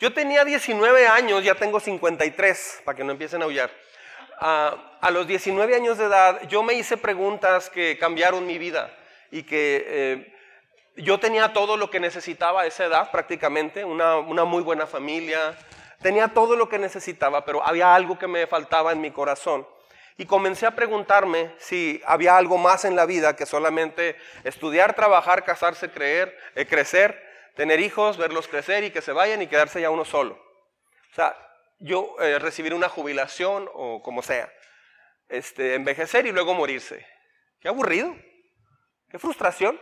Yo tenía 19 años, ya tengo 53, para que no empiecen a aullar. Ah, a los 19 años de edad, yo me hice preguntas que cambiaron mi vida y que eh, yo tenía todo lo que necesitaba a esa edad prácticamente, una, muy buena familia, tenía todo lo que necesitaba, pero había algo que me faltaba en mi corazón. Y comencé a preguntarme si había algo más en la vida que solamente estudiar, trabajar, casarse, creer, eh, crecer, tener hijos, verlos crecer y que se vayan y quedarse ya uno solo. O sea, yo eh, recibir una jubilación o como sea, este, envejecer y luego morirse. Qué aburrido, qué frustración.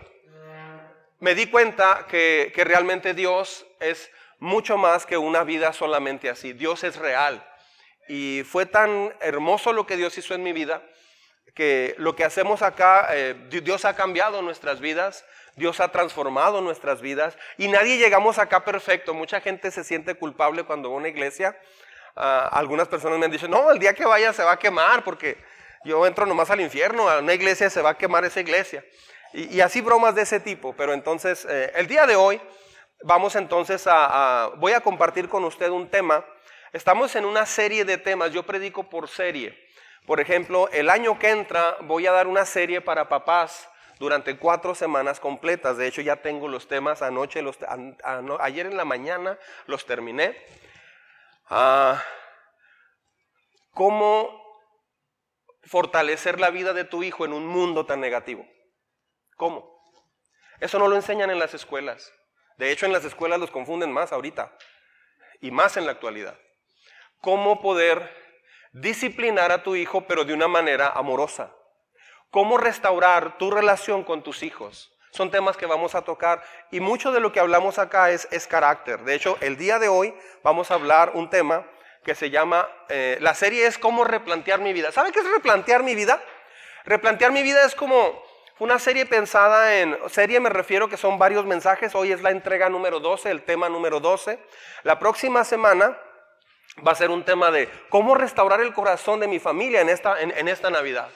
Me di cuenta que, que realmente Dios es mucho más que una vida solamente así. Dios es real. Y fue tan hermoso lo que Dios hizo en mi vida que lo que hacemos acá, eh, Dios ha cambiado nuestras vidas, Dios ha transformado nuestras vidas y nadie llegamos acá perfecto. Mucha gente se siente culpable cuando va a una iglesia. Ah, algunas personas me han dicho, no, el día que vaya se va a quemar porque yo entro nomás al infierno, a una iglesia se va a quemar esa iglesia. Y, así bromas de ese tipo. Pero entonces, eh, el día de hoy vamos entonces a, voy a compartir con usted un tema Estamos en una serie de temas, yo predico por serie. Por ejemplo, el año que entra voy a dar una serie para papás durante cuatro semanas completas. De hecho, ya tengo los temas anoche, los, ayer en la mañana los terminé. Ah, ¿Cómo fortalecer la vida de tu hijo en un mundo tan negativo? ¿Cómo? Eso no lo enseñan en las escuelas. De hecho, en las escuelas los confunden más ahorita y más en la actualidad cómo poder disciplinar a tu hijo, pero de una manera amorosa. Cómo restaurar tu relación con tus hijos. Son temas que vamos a tocar y mucho de lo que hablamos acá es, es carácter. De hecho, el día de hoy vamos a hablar un tema que se llama, eh, la serie es cómo replantear mi vida. ¿Sabe qué es replantear mi vida? Replantear mi vida es como una serie pensada en, serie me refiero que son varios mensajes, hoy es la entrega número 12, el tema número 12. La próxima semana va a ser un tema de cómo restaurar el corazón de mi familia en esta, en, esta Navidad.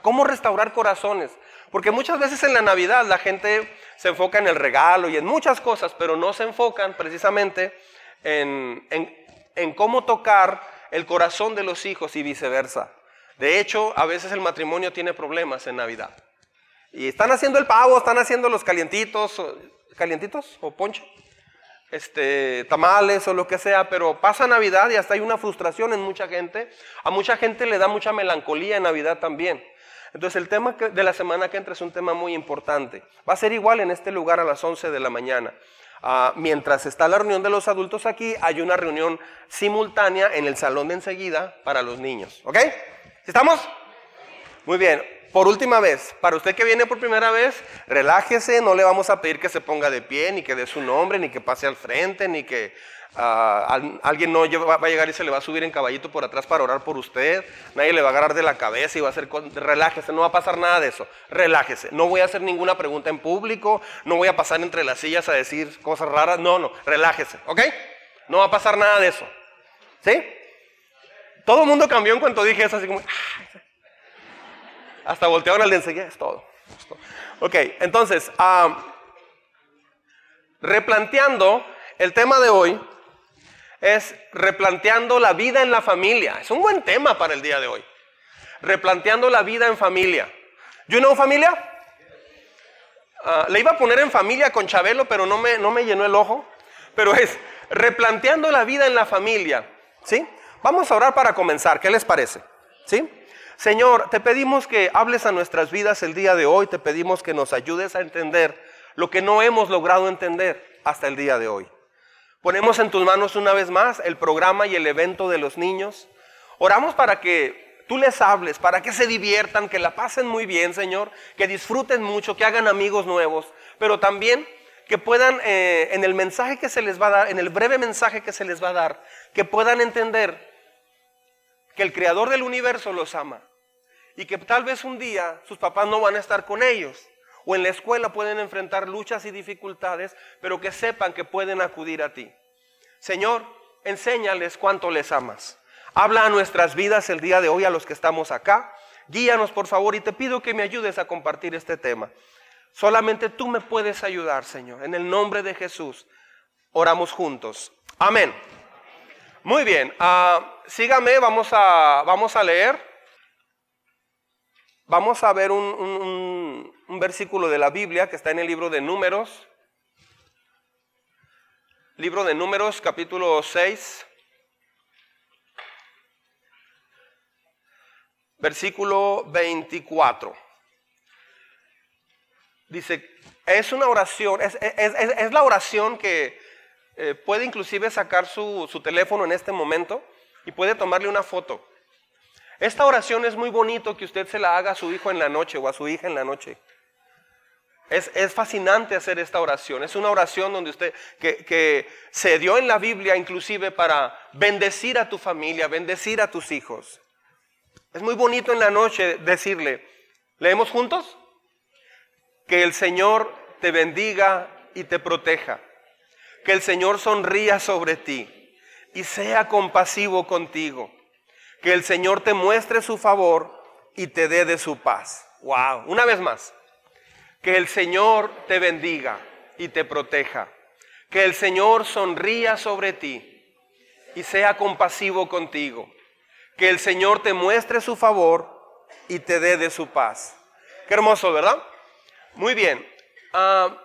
Cómo restaurar corazones. Porque muchas veces en la Navidad la gente se enfoca en el regalo y en muchas cosas, pero no se enfocan precisamente en, en cómo tocar el corazón de los hijos y viceversa. De hecho, a veces el matrimonio tiene problemas en Navidad. Y están haciendo el pavo, están haciendo los calientitos, calientitos o ponche este, tamales o lo que sea, pero pasa Navidad y hasta hay una frustración en mucha gente. A mucha gente le da mucha melancolía en Navidad también. Entonces el tema de la semana que entra es un tema muy importante. Va a ser igual en este lugar a las 11 de la mañana. Ah, mientras está la reunión de los adultos aquí, hay una reunión simultánea en el salón de enseguida para los niños. ¿Ok? ¿Estamos? Muy bien. Por última vez, para usted que viene por primera vez, relájese, no le vamos a pedir que se ponga de pie, ni que dé su nombre, ni que pase al frente, ni que ah, alguien no va a llegar y se le va a subir en caballito por atrás para orar por usted, nadie le va a agarrar de la cabeza y va a hacer, relájese, no va a pasar nada de eso, relájese, no voy a hacer ninguna pregunta en público, no voy a pasar entre las sillas a decir cosas raras, no, no, relájese, ¿ok? No va a pasar nada de eso, ¿sí? Todo el mundo cambió en cuanto dije eso, así como, ah, hasta voltearon al de enseguida, es todo. Ok, entonces, replanteando, el tema de hoy es replanteando la vida en la familia. Es un buen tema para el día de hoy. Replanteando la vida en familia. ¿You know familia? Ah, le iba a poner en familia con Chabelo, pero no me, no me llenó el ojo. Pero es replanteando la vida en la familia. ¿Sí? Vamos a orar para comenzar. ¿Qué les parece? ¿Sí? Señor, te pedimos que hables a nuestras vidas el día de hoy, te pedimos que nos ayudes a entender lo que no hemos logrado entender hasta el día de hoy. Ponemos en tus manos una vez más el programa y el evento de los niños. Oramos para que tú les hables, para que se diviertan, que la pasen muy bien, Señor, que disfruten mucho, que hagan amigos nuevos, pero también que puedan, eh, en el mensaje que se les va a dar, en el breve mensaje que se les va a dar, que puedan entender que el creador del universo los ama y que tal vez un día sus papás no van a estar con ellos o en la escuela pueden enfrentar luchas y dificultades, pero que sepan que pueden acudir a ti. Señor, enséñales cuánto les amas. Habla a nuestras vidas el día de hoy a los que estamos acá. Guíanos por favor y te pido que me ayudes a compartir este tema. Solamente tú me puedes ayudar, Señor. En el nombre de Jesús, oramos juntos. Amén. Muy bien, ah, sígame, vamos a, vamos a leer. Vamos a ver un, un versículo de la Biblia que está en el libro de Números. Libro de Números, capítulo 6. Versículo 24. Dice, es una oración, es, la oración que eh, puede inclusive sacar su, teléfono en este momento y puede tomarle una foto. Esta oración es muy bonito que usted se la haga a su hijo en la noche o a su hija en la noche. Es, fascinante hacer esta oración. Es una oración donde usted, que, que, se dio en la Biblia inclusive para bendecir a tu familia, bendecir a tus hijos. Es muy bonito en la noche decirle, ¿leemos juntos? Que el Señor te bendiga y te proteja. Que el Señor sonría sobre ti y sea compasivo contigo. Que el Señor te muestre su favor y te dé de su paz. Wow, una vez más. Que el Señor te bendiga y te proteja. Que el Señor sonría sobre ti y sea compasivo contigo. Que el Señor te muestre su favor y te dé de su paz. Qué hermoso, ¿verdad? Muy bien. Ah,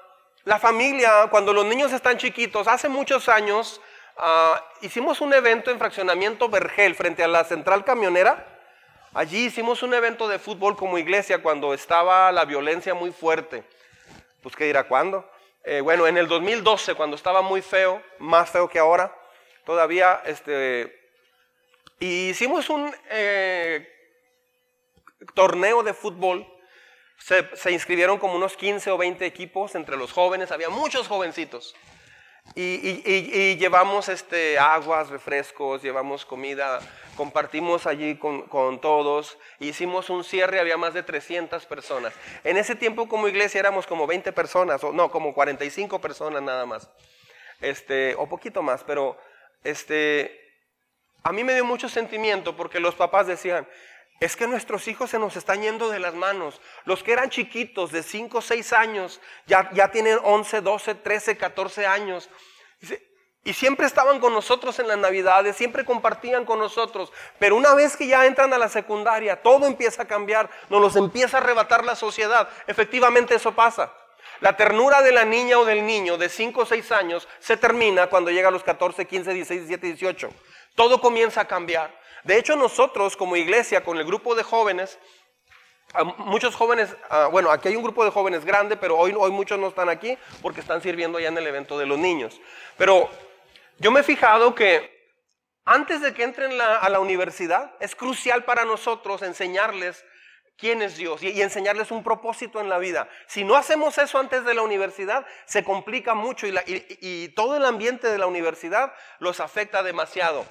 la familia, cuando los niños están chiquitos, hace muchos años ah, hicimos un evento en fraccionamiento Vergel frente a la central camionera. Allí hicimos un evento de fútbol como iglesia cuando estaba la violencia muy fuerte. Pues qué dirá cuándo. Eh, bueno, en el 2012, cuando estaba muy feo, más feo que ahora, todavía, este, hicimos un eh, torneo de fútbol se, inscribieron como unos 15 o 20 equipos entre los jóvenes, había muchos jovencitos. Y, llevamos este, aguas, refrescos, llevamos comida, compartimos allí con, con, todos, hicimos un cierre, había más de 300 personas. En ese tiempo como iglesia éramos como 20 personas, o no, como 45 personas nada más, este, o poquito más, pero este, a mí me dio mucho sentimiento porque los papás decían, es que nuestros hijos se nos están yendo de las manos. Los que eran chiquitos de 5 o 6 años, ya, ya tienen 11, 12, 13, 14 años. Y siempre estaban con nosotros en las navidades, siempre compartían con nosotros. Pero una vez que ya entran a la secundaria, todo empieza a cambiar, nos los empieza a arrebatar la sociedad. Efectivamente eso pasa. La ternura de la niña o del niño de 5 o 6 años se termina cuando llega a los 14, 15, 16, 17, 18. Todo comienza a cambiar. De hecho, nosotros como iglesia, con el grupo de jóvenes, muchos jóvenes, bueno, aquí hay un grupo de jóvenes grande, pero hoy, hoy muchos no están aquí porque están sirviendo ya en el evento de los niños. Pero yo me he fijado que antes de que entren a la universidad, es crucial para nosotros enseñarles quién es Dios y, enseñarles un propósito en la vida. Si no hacemos eso antes de la universidad, se complica mucho y todo el ambiente de la universidad los afecta demasiado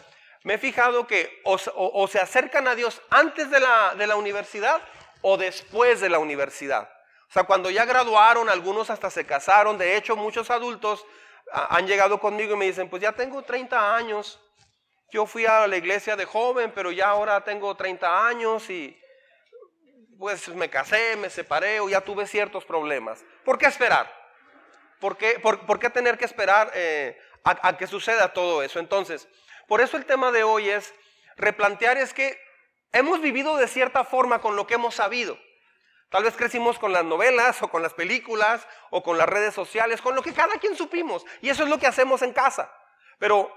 me he fijado que o, se acercan a Dios antes de la, de la universidad o después de la universidad. O sea, cuando ya graduaron, algunos hasta se casaron. De hecho, muchos adultos han llegado conmigo y me dicen, pues ya tengo 30 años. Yo fui a la iglesia de joven, pero ya ahora tengo 30 años y pues me casé, me separé o ya tuve ciertos problemas. ¿Por qué esperar? ¿Por qué, por, qué tener que esperar eh, a que suceda todo eso? Entonces, por eso el tema de hoy es replantear es que hemos vivido de cierta forma con lo que hemos sabido. Tal vez crecimos con las novelas o con las películas o con las redes sociales, con lo que cada quien supimos. Y eso es lo que hacemos en casa. Pero,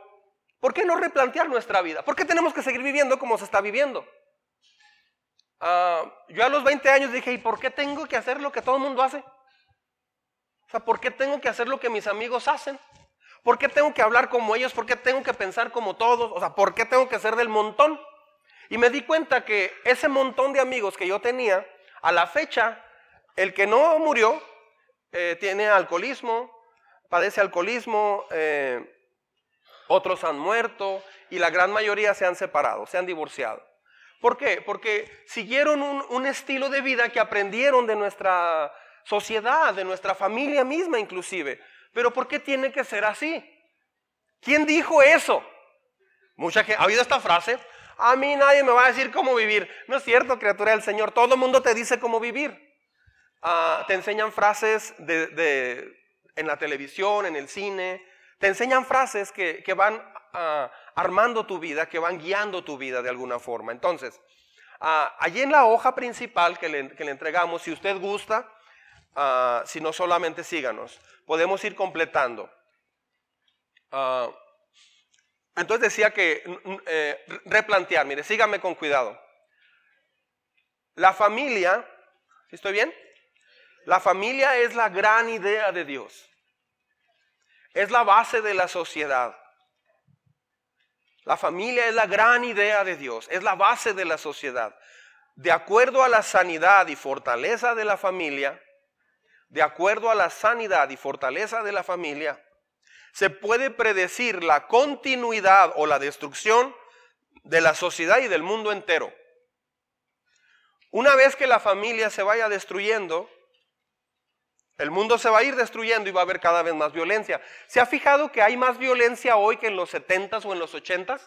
¿por qué no replantear nuestra vida? ¿Por qué tenemos que seguir viviendo como se está viviendo? Ah, yo a los 20 años dije, ¿y por qué tengo que hacer lo que todo el mundo hace? O sea, ¿por qué tengo que hacer lo que mis amigos hacen? ¿Por qué tengo que hablar como ellos? ¿Por qué tengo que pensar como todos? O sea, ¿por qué tengo que ser del montón? Y me di cuenta que ese montón de amigos que yo tenía, a la fecha, el que no murió eh, tiene alcoholismo, padece alcoholismo, eh, otros han muerto y la gran mayoría se han separado, se han divorciado. ¿Por qué? Porque siguieron un, un estilo de vida que aprendieron de nuestra sociedad, de nuestra familia misma inclusive. Pero ¿por qué tiene que ser así? ¿Quién dijo eso? Mucha gente, ¿ha oído esta frase? A mí nadie me va a decir cómo vivir. No es cierto, criatura del Señor. Todo el mundo te dice cómo vivir. Ah, te enseñan frases de, en la televisión, en el cine. Te enseñan frases que, van ah, armando tu vida, que van guiando tu vida de alguna forma. Entonces, ah, allí en la hoja principal que le, entregamos, si usted gusta, ah, si no solamente síganos, podemos ir completando. entonces decía que eh, replantear, mire, sígame con cuidado. La familia, ¿estoy bien? La familia es la gran idea de Dios. Es la base de la sociedad. La familia es la gran idea de Dios, es la base de la sociedad. De acuerdo a la sanidad y fortaleza de la familia, de acuerdo a la sanidad y fortaleza de la familia, se puede predecir la continuidad o la destrucción de la sociedad y del mundo entero. Una vez que la familia se vaya destruyendo, el mundo se va a ir destruyendo y va a haber cada vez más violencia. ¿Se ha fijado que hay más violencia hoy que en los 70s o en los 80s?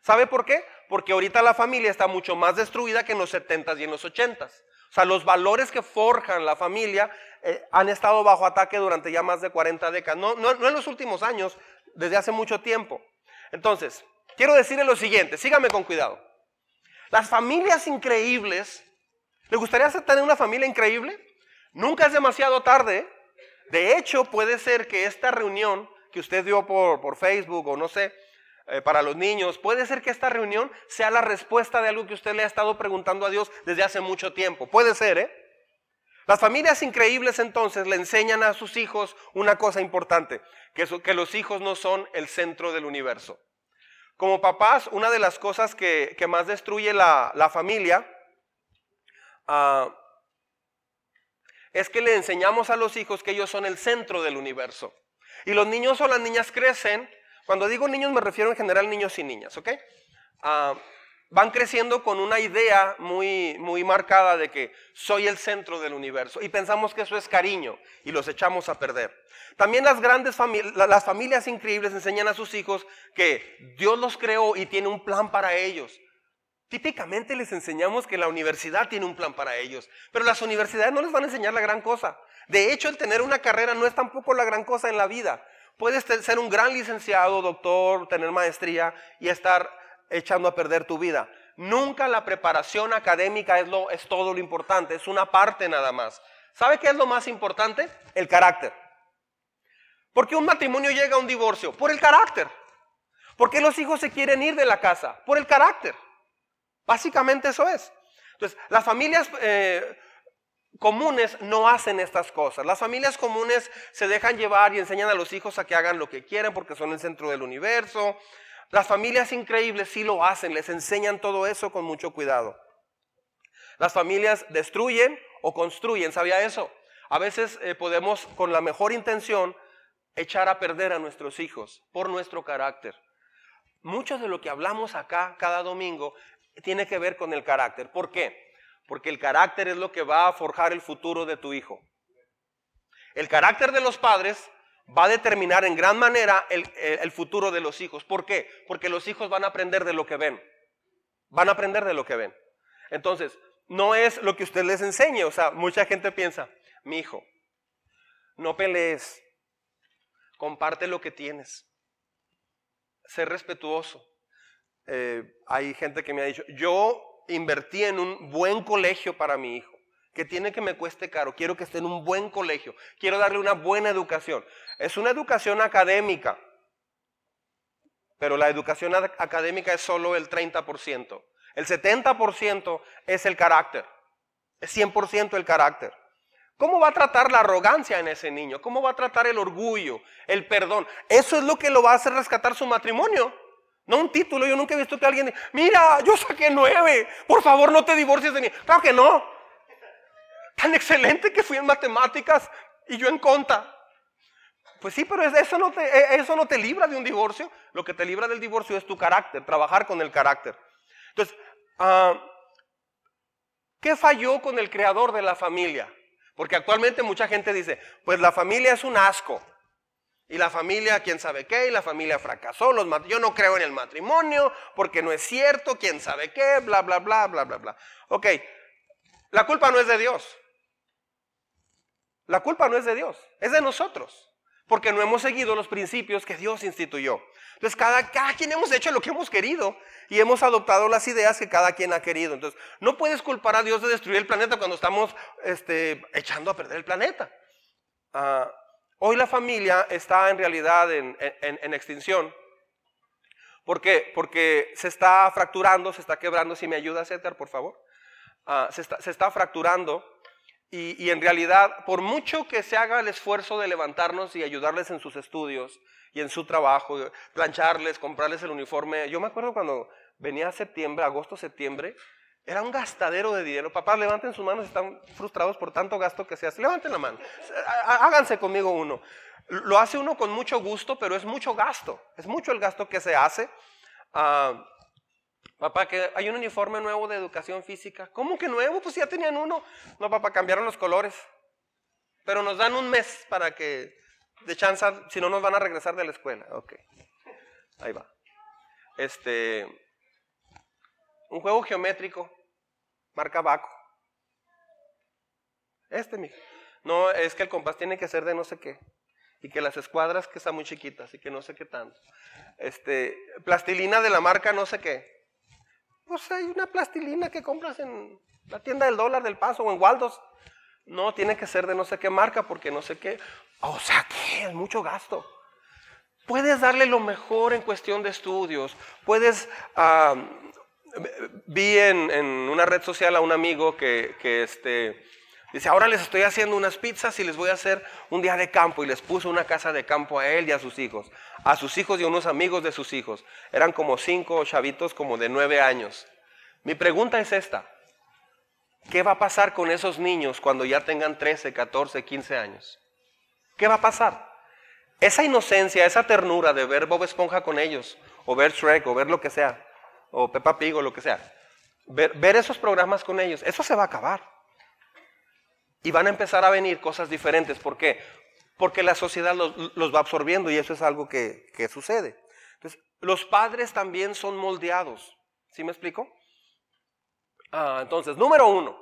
¿Sabe por qué? Porque ahorita la familia está mucho más destruida que en los 70s y en los 80s. Sea, los valores que forjan la familia eh, han estado bajo ataque durante ya más de 40 décadas. No, no, no en los últimos años, desde hace mucho tiempo. Entonces, quiero decirle lo siguiente, sígame con cuidado. Las familias increíbles, ¿le gustaría tener una familia increíble? Nunca es demasiado tarde. De hecho, puede ser que esta reunión que usted dio por, Facebook o no sé, eh, para los niños, puede ser que esta reunión sea la respuesta de algo que usted le ha estado preguntando a Dios desde hace mucho tiempo. Puede ser, ¿eh? Las familias increíbles entonces le enseñan a sus hijos una cosa importante, que, los hijos no son el centro del universo. Como papás, una de las cosas que, más destruye la, familia uh, es que le enseñamos a los hijos que ellos son el centro del universo. Y los niños o las niñas crecen, cuando digo niños me refiero en general niños y niñas, ¿ok? Ah, van creciendo con una idea muy, muy marcada de que soy el centro del universo y pensamos que eso es cariño y los echamos a perder. También las grandes familias, las familias increíbles enseñan a sus hijos que Dios los creó y tiene un plan para ellos. Típicamente les enseñamos que la universidad tiene un plan para ellos, pero las universidades no les van a enseñar la gran cosa. De hecho, el tener una carrera no es tampoco la gran cosa en la vida. Puedes ser un gran licenciado, doctor, tener maestría y estar echando a perder tu vida. Nunca la preparación académica es, lo, es todo lo importante, es una parte nada más. ¿Sabe qué es lo más importante? El carácter. ¿Por qué un matrimonio llega a un divorcio? Por el carácter. ¿Por qué los hijos se quieren ir de la casa? Por el carácter. Básicamente eso es. Entonces, las familias eh, comunes no hacen estas cosas. Las familias comunes se dejan llevar y enseñan a los hijos a que hagan lo que quieren porque son el centro del universo. Las familias increíbles sí lo hacen, les enseñan todo eso con mucho cuidado. Las familias destruyen o construyen, ¿sabía eso? A veces eh, podemos con la mejor intención echar a perder a nuestros hijos por nuestro carácter. Mucho de lo que hablamos acá cada domingo tiene que ver con el carácter. ¿Por qué? Porque el carácter es lo que va a forjar el futuro de tu hijo. El carácter de los padres va a determinar en gran manera el, futuro de los hijos. ¿Por qué? Porque los hijos van a aprender de lo que ven. Van a aprender de lo que ven. Entonces, no es lo que usted les enseñe. O sea, mucha gente piensa, mi hijo, no pelees, comparte lo que tienes, sé respetuoso, eh, hay gente que me ha dicho, yo invertí en un buen colegio para mi hijo, que tiene que me cueste caro, quiero que esté en un buen colegio, quiero darle una buena educación. Es una educación académica, pero la educación académica es solo el 30%. El 70% es el carácter, es 100% el carácter. ¿Cómo va a tratar la arrogancia en ese niño? ¿Cómo va a tratar el orgullo, el perdón? Eso es lo que lo va a hacer rescatar su matrimonio. No un título, yo nunca he visto que alguien diga, mira, yo saqué nueve, por favor no te divorcies de mí. Claro que no. Tan excelente que fui en matemáticas y yo en conta. Pues sí, pero eso no, te, e, eso no te libra de un divorcio. Lo que te libra del divorcio es tu carácter, trabajar con el carácter. Entonces, ah, ¿qué falló con el creador de la familia? Porque actualmente mucha gente dice, pues la familia es un asco. Y la familia, quién sabe qué, y la familia fracasó. Los yo no creo en el matrimonio porque no es cierto, quién sabe qué, bla, bla, bla, bla, bla, bla. Ok, la culpa no es de Dios. La culpa no es de Dios, es de nosotros. porque no hemos seguido los principios que Dios instituyó. Entonces, cada, quien hemos hecho lo que hemos querido y hemos adoptado las ideas que cada quien ha querido. Entonces, no puedes culpar a Dios de destruir el planeta cuando estamos este, echando a perder el planeta. Ah, hoy la familia está en realidad en, extinción. ¿Por qué? Porque se está fracturando, se está quebrando. Si me ayuda, César, por favor. Ah, se, está, fracturando y, en realidad, por mucho que se haga el esfuerzo de levantarnos y ayudarles en sus estudios y en su trabajo, plancharles, comprarles el uniforme, yo me acuerdo cuando venía septiembre, agosto, septiembre, era un gastadero de dinero. Papás, levanten sus manos, están frustrados por tanto gasto que se hace. Levanten la mano, háganse conmigo uno. Lo hace uno con mucho gusto, pero es mucho gasto, es mucho el gasto que se hace. Ah, Papá, que hay un uniforme nuevo de educación física. ¿Cómo que nuevo? Pues ya tenían uno. No, papá, cambiaron los colores. Pero nos dan un mes para que, de chance, si no nos van a regresar de la escuela. Ok. Ahí va. Este, un juego geométrico, marca Baco. Este, mijo. No, es que el compás tiene que ser de no sé qué. Y que las escuadras que están muy chiquitas y que no sé qué tanto. Este, plastilina de la marca no sé qué. Pues hay una plastilina que compras en la tienda del dólar del paso o en Waldos. No, tiene que ser de no sé qué marca porque no sé qué. O sea que es mucho gasto. Puedes darle lo mejor en cuestión de estudios. Puedes... vi en, una red social a un amigo que, este, Dice, ahora les estoy haciendo unas pizzas y les voy a hacer un día de campo. Y les puso una casa de campo a él y a sus hijos. A sus hijos y a unos amigos de sus hijos. Eran como cinco chavitos como de nueve años. Mi pregunta es esta. ¿Qué va a pasar con esos niños cuando ya tengan 13, 14, 15 años? ¿Qué va a pasar? Esa inocencia, esa ternura de ver Bob Esponja con ellos, o ver Shrek, o ver lo que sea, o Peppa Pig, o lo que sea. Ver, esos programas con ellos, eso se va a acabar. Y van a empezar a venir cosas diferentes. ¿Por qué? Porque la sociedad los, va absorbiendo y eso es algo que, sucede. Entonces, los padres también son moldeados. ¿Sí me explico? Ah, entonces, número uno,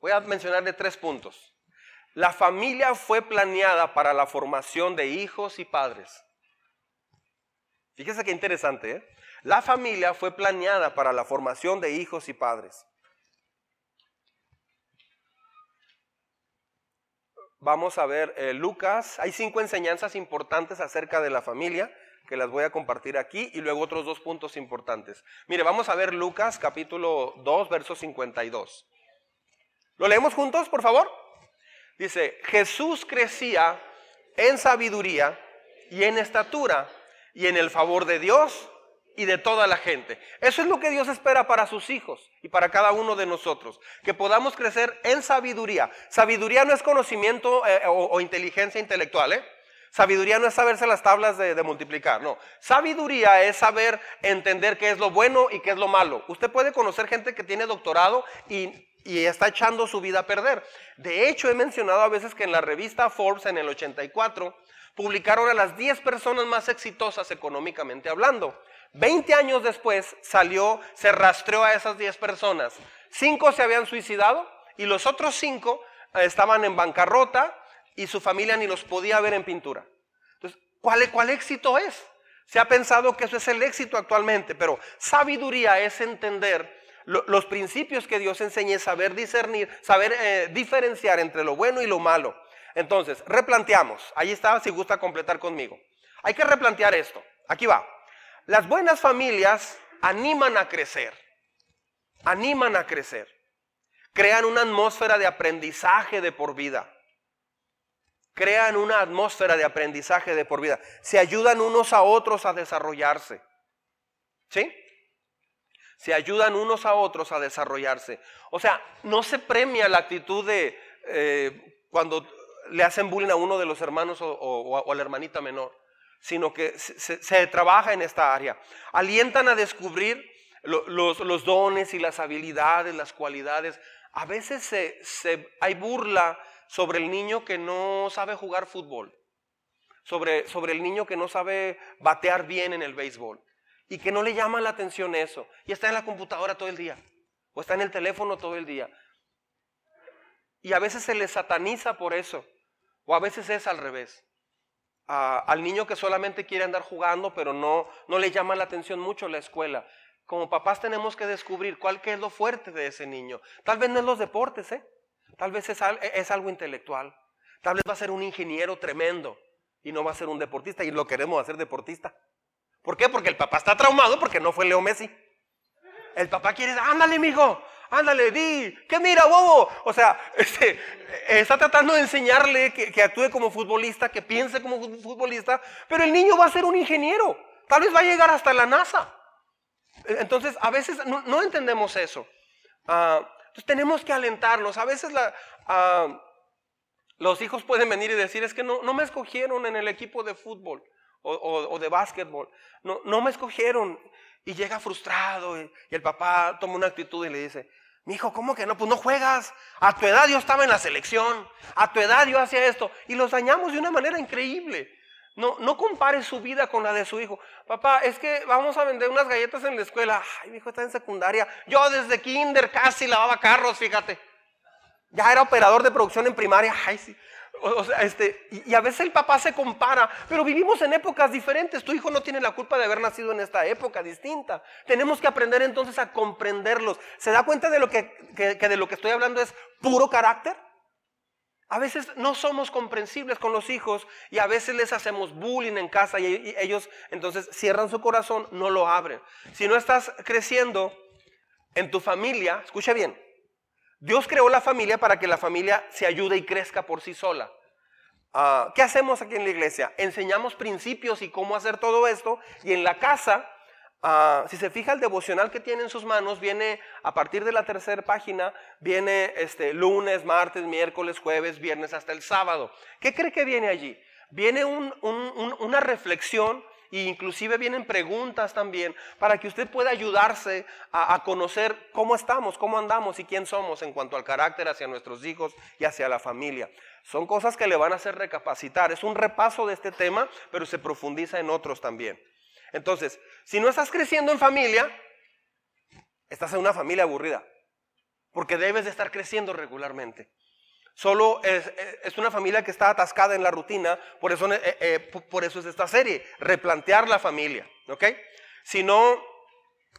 voy a mencionarle tres puntos. La familia fue planeada para la formación de hijos y padres. Fíjese qué interesante, ¿eh? La familia fue planeada para la formación de hijos y padres. Vamos a ver eh, Lucas. Hay cinco enseñanzas importantes acerca de la familia que las voy a compartir aquí y luego otros dos puntos importantes. Mire, vamos a ver Lucas capítulo 2, verso 52. ¿Lo leemos juntos, por favor? Dice, Jesús crecía en sabiduría y en estatura y en el favor de Dios y de toda la gente. Eso es lo que Dios espera para sus hijos y para cada uno de nosotros, que podamos crecer en sabiduría. Sabiduría no es conocimiento eh, o, inteligencia intelectual, ¿eh? Sabiduría no es saberse las tablas de, multiplicar, no. Sabiduría es saber entender qué es lo bueno y qué es lo malo. Usted puede conocer gente que tiene doctorado y, y está echando su vida a perder. De hecho, he mencionado a veces que en la revista Forbes en el 84 publicaron a las 10 personas más exitosas económicamente hablando. 20 años después salió, se rastreó a esas 10 personas. Cinco se habían suicidado y los otros cinco eh, estaban en bancarrota y su familia ni los podía ver en pintura. Entonces, ¿cuál, cuál éxito es? Se ha pensado que eso es el éxito actualmente, pero sabiduría es entender los principios que Dios enseña, saber discernir, saber eh, diferenciar entre lo bueno y lo malo. Entonces, replanteamos. Ahí está, si gusta completar conmigo. Hay que replantear esto. Aquí va. Las buenas familias animan a crecer, animan a crecer, crean una atmósfera de aprendizaje de por vida, crean una atmósfera de aprendizaje de por vida, se ayudan unos a otros a desarrollarse, ¿sí? Se ayudan unos a otros a desarrollarse. O sea, no se premia la actitud de eh, cuando le hacen bullying a uno de los hermanos o a la hermanita menor sino que se, trabaja en esta área. Alientan a descubrir los, dones y las habilidades, las cualidades. A veces se, hay burla sobre el niño que no sabe jugar fútbol, sobre, sobre el niño que no sabe batear bien en el béisbol y que no le llama la atención eso y está en la computadora todo el día o está en el teléfono todo el día. Y a veces se le sataniza por eso o a veces es al revés. Al niño que solamente quiere andar jugando, pero no, no le llama la atención mucho la escuela. Como papás tenemos que descubrir cuál es lo fuerte de ese niño. Tal vez no es los deportes, ¿eh? Tal vez es, es algo intelectual. Tal vez va a ser un ingeniero tremendo y no va a ser un deportista y lo queremos hacer deportista. ¿Por qué? Porque el papá está traumado porque no fue Leo Messi. El papá quiere, ándale, mijo, ándale, di, ¿qué mira, bobo? O sea, este, está tratando de enseñarle que, actúe como futbolista, que piense como futbolista, pero el niño va a ser un ingeniero. Tal vez va a llegar hasta la NASA. Entonces, a veces no, entendemos eso. Ah, entonces, tenemos que alentarnos. A veces ah, los hijos pueden venir y decir, es que no, me escogieron en el equipo de fútbol o, de básquetbol. No, no me escogieron. Y llega frustrado y, el papá toma una actitud y le dice, mi hijo, ¿cómo que no? Pues no juegas. A tu edad yo estaba en la selección. A tu edad yo hacía esto. Y los dañamos de una manera increíble. No, no compare su vida con la de su hijo. Papá, es que vamos a vender unas galletas en la escuela. Ay, mi hijo está en secundaria. Yo desde kinder casi lavaba carros, fíjate. Ya era operador de producción en primaria. Ay, sí. O, sea, este, y, a veces el papá se compara, pero vivimos en épocas diferentes. Tu hijo no tiene la culpa de haber nacido en esta época distinta. Tenemos que aprender entonces a comprenderlos. ¿Se da cuenta de lo que de lo que estoy hablando es puro carácter? A veces no somos comprensibles con los hijos y a veces les hacemos bullying en casa y ellos entonces cierran su corazón, no lo abren. Si no estás creciendo en tu familia, escucha bien, Dios creó la familia para que la familia se ayude y crezca por sí sola. Ah, ¿Qué hacemos aquí en la iglesia? Enseñamos principios y cómo hacer todo esto y en la casa Ah, si se fija el devocional que tiene en sus manos, viene a partir de la tercera página, viene este, lunes, martes, miércoles, jueves, viernes, hasta el sábado. ¿Qué cree que viene allí? Viene una reflexión e inclusive vienen preguntas también para que usted pueda ayudarse a, a, conocer cómo estamos, cómo andamos y quién somos en cuanto al carácter hacia nuestros hijos y hacia la familia. Son cosas que le van a hacer recapacitar. Es un repaso de este tema, pero se profundiza en otros también. Entonces, si no estás creciendo en familia, estás en una familia aburrida, porque debes de estar creciendo regularmente. Solo es, una familia que está atascada en la rutina, por eso, eh, eh, es esta serie, replantear la familia. ¿ok? Si no,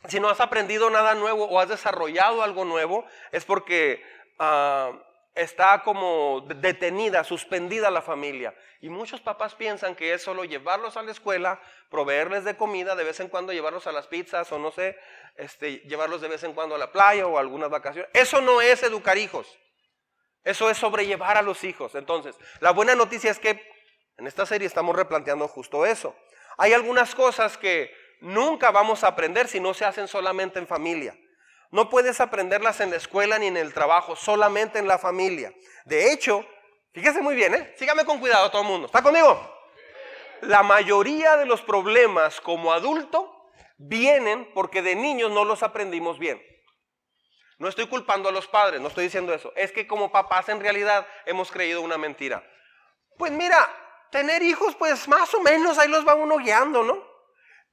si no has aprendido nada nuevo o has desarrollado algo nuevo, es porque ah, está como detenida, suspendida la familia. Y muchos papás piensan que es solo llevarlos a la escuela, proveerles de comida, de vez en cuando llevarlos a las pizzas o no sé, este, llevarlos de vez en cuando a la playa o a algunas vacaciones. Eso no es educar hijos. Eso es sobrellevar a los hijos. Entonces, la buena noticia es que en esta serie estamos replanteando justo eso. Hay algunas cosas que nunca vamos a aprender si no se hacen solamente en familia. No puedes aprenderlas en la escuela ni en el trabajo, solamente en la familia. De hecho, fíjese muy bien, ¿eh? sígame con cuidado todo el mundo. ¿Está conmigo? La mayoría de los problemas como adulto vienen porque de niños no los aprendimos bien. No estoy culpando a los padres, no estoy diciendo eso. Es que como papás en realidad hemos creído una mentira. Pues mira, tener hijos, pues más o menos ahí los va uno guiando, ¿no?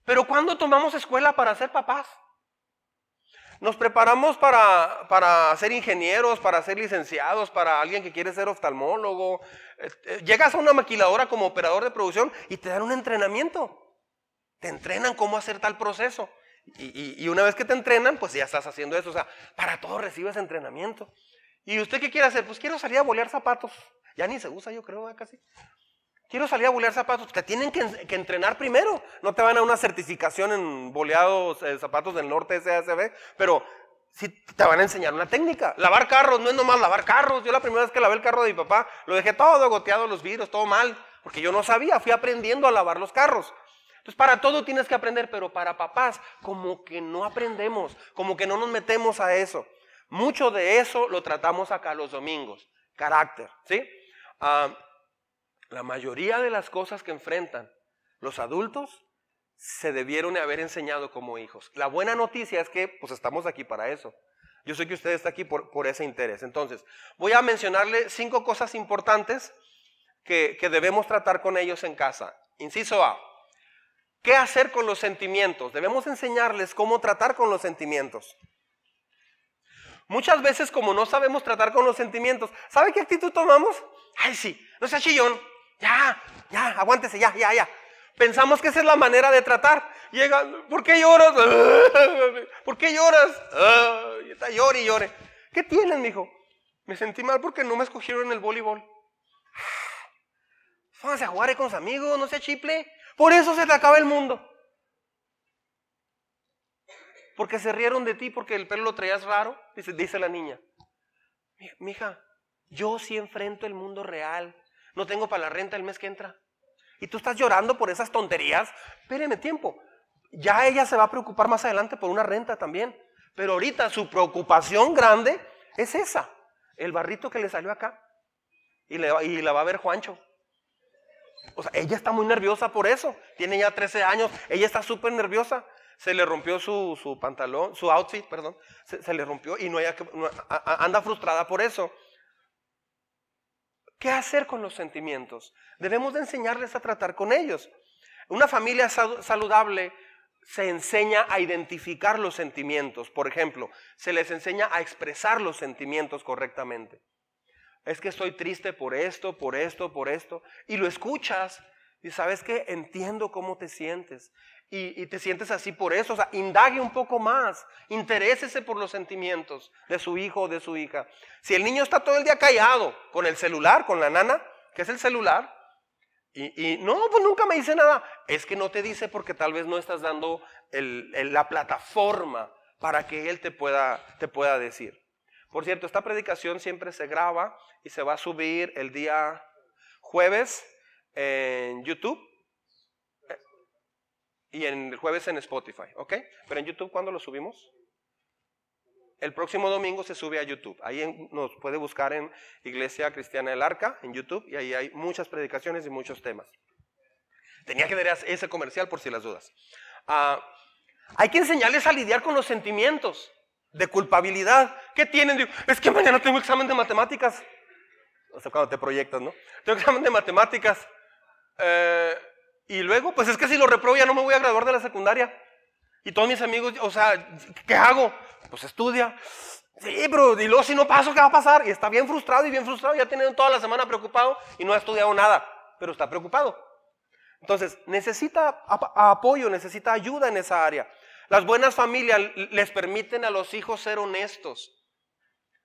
Pero ¿cuándo tomamos escuela para ser papás? Nos preparamos para, para, ser ingenieros, para ser licenciados, para alguien que quiere ser oftalmólogo. Eh, eh, llegas a una maquiladora como operador de producción y te dan un entrenamiento. Te entrenan cómo hacer tal proceso. Y, una vez que te entrenan, pues ya estás haciendo eso. O sea, para todo recibes entrenamiento. ¿Y usted qué quiere hacer? Pues quiero salir a bolear zapatos. Ya ni se usa, yo creo, casi. Quiero salir a bolear zapatos. Te tienen que, entrenar primero. No te van a una certificación en boleados eh, zapatos del norte SASB, pero sí te van a enseñar una técnica. Lavar carros no es nomás lavar carros. Yo la primera vez que lavé el carro de mi papá, lo dejé todo goteado los vidrios, todo mal, porque yo no sabía. Fui aprendiendo a lavar los carros. Entonces, para todo tienes que aprender, pero para papás, como que no aprendemos, como que no nos metemos a eso. Mucho de eso lo tratamos acá los domingos. Carácter, ¿sí? Ah, la mayoría de las cosas que enfrentan los adultos se debieron de haber enseñado como hijos. La buena noticia es que pues estamos aquí para eso. Yo sé que usted está aquí por, por ese interés. Entonces, voy a mencionarle cinco cosas importantes que, que debemos tratar con ellos en casa. Inciso A. ¿Qué hacer con los sentimientos? Debemos enseñarles cómo tratar con los sentimientos. Muchas veces como no sabemos tratar con los sentimientos, ¿sabe qué actitud tomamos? Ay, sí, no sea chillón. Ya, ya, aguántese, ya, ya, ya. Pensamos que esa es la manera de tratar. Llegan, ¿por qué lloras? ¿Por qué lloras? Está llore y llore. ¿Qué tienes, mijo? Me sentí mal porque no me escogieron en el voleibol. Pónganse a jugar con sus amigos, no sea chiple. Por eso se te acaba el mundo. Porque se rieron de ti porque el pelo lo traías raro, dice, la niña. Mija, yo sí enfrento el mundo real. No tengo para la renta el mes que entra. Y tú estás llorando por esas tonterías. Espéreme tiempo. Ya ella se va a preocupar más adelante por una renta también. Pero ahorita su preocupación grande es esa. El barrito que le salió acá. Y la va a ver Juancho. O sea, ella está muy nerviosa por eso. Tiene ya 13 años. Ella está súper nerviosa. Se le rompió su, pantalón, su outfit, perdón. Se, le rompió y no, haya, anda frustrada por eso. ¿Qué hacer con los sentimientos? Debemos de enseñarles a tratar con ellos. Una familia saludable se enseña a identificar los sentimientos. Por ejemplo, se les enseña a expresar los sentimientos correctamente. Es que estoy triste por esto, por esto, por esto. Y lo escuchas y sabes que entiendo cómo te sientes. Y, te sientes así por eso. O sea, indague un poco más. Interésese por los sentimientos de su hijo o de su hija. Si el niño está todo el día callado con el celular, con la nana, que es el celular, y, no, pues nunca me dice nada. Es que no te dice porque tal vez no estás dando la plataforma para que él te pueda, te pueda decir. Por cierto, esta predicación siempre se graba y se va a subir el día jueves en YouTube y en el jueves en Spotify, ¿ok? Pero en YouTube, ¿cuándo lo subimos? El próximo domingo se sube a YouTube. Ahí nos puede buscar en Iglesia Cristiana del Arca, en YouTube, y ahí hay muchas predicaciones y muchos temas. Tenía que dar ese comercial por si las dudas. Ah, hay que enseñarles a lidiar con los sentimientos de culpabilidad. ¿Qué tienen? es que mañana tengo examen de matemáticas. O sea, cuando te proyectas, ¿no? Tengo examen de matemáticas. Eh, y luego, pues es que si lo reprobo ya no me voy a graduar de la secundaria. Y todos mis amigos, o sea, ¿qué hago? Pues estudia. Sí, pero y luego si no paso, ¿qué va a pasar? Y está bien frustrado y bien frustrado, ya tiene toda la semana preocupado y no ha estudiado nada, pero está preocupado. Entonces, necesita apoyo, necesita ayuda en esa área. Las buenas familias les permiten a los hijos ser honestos.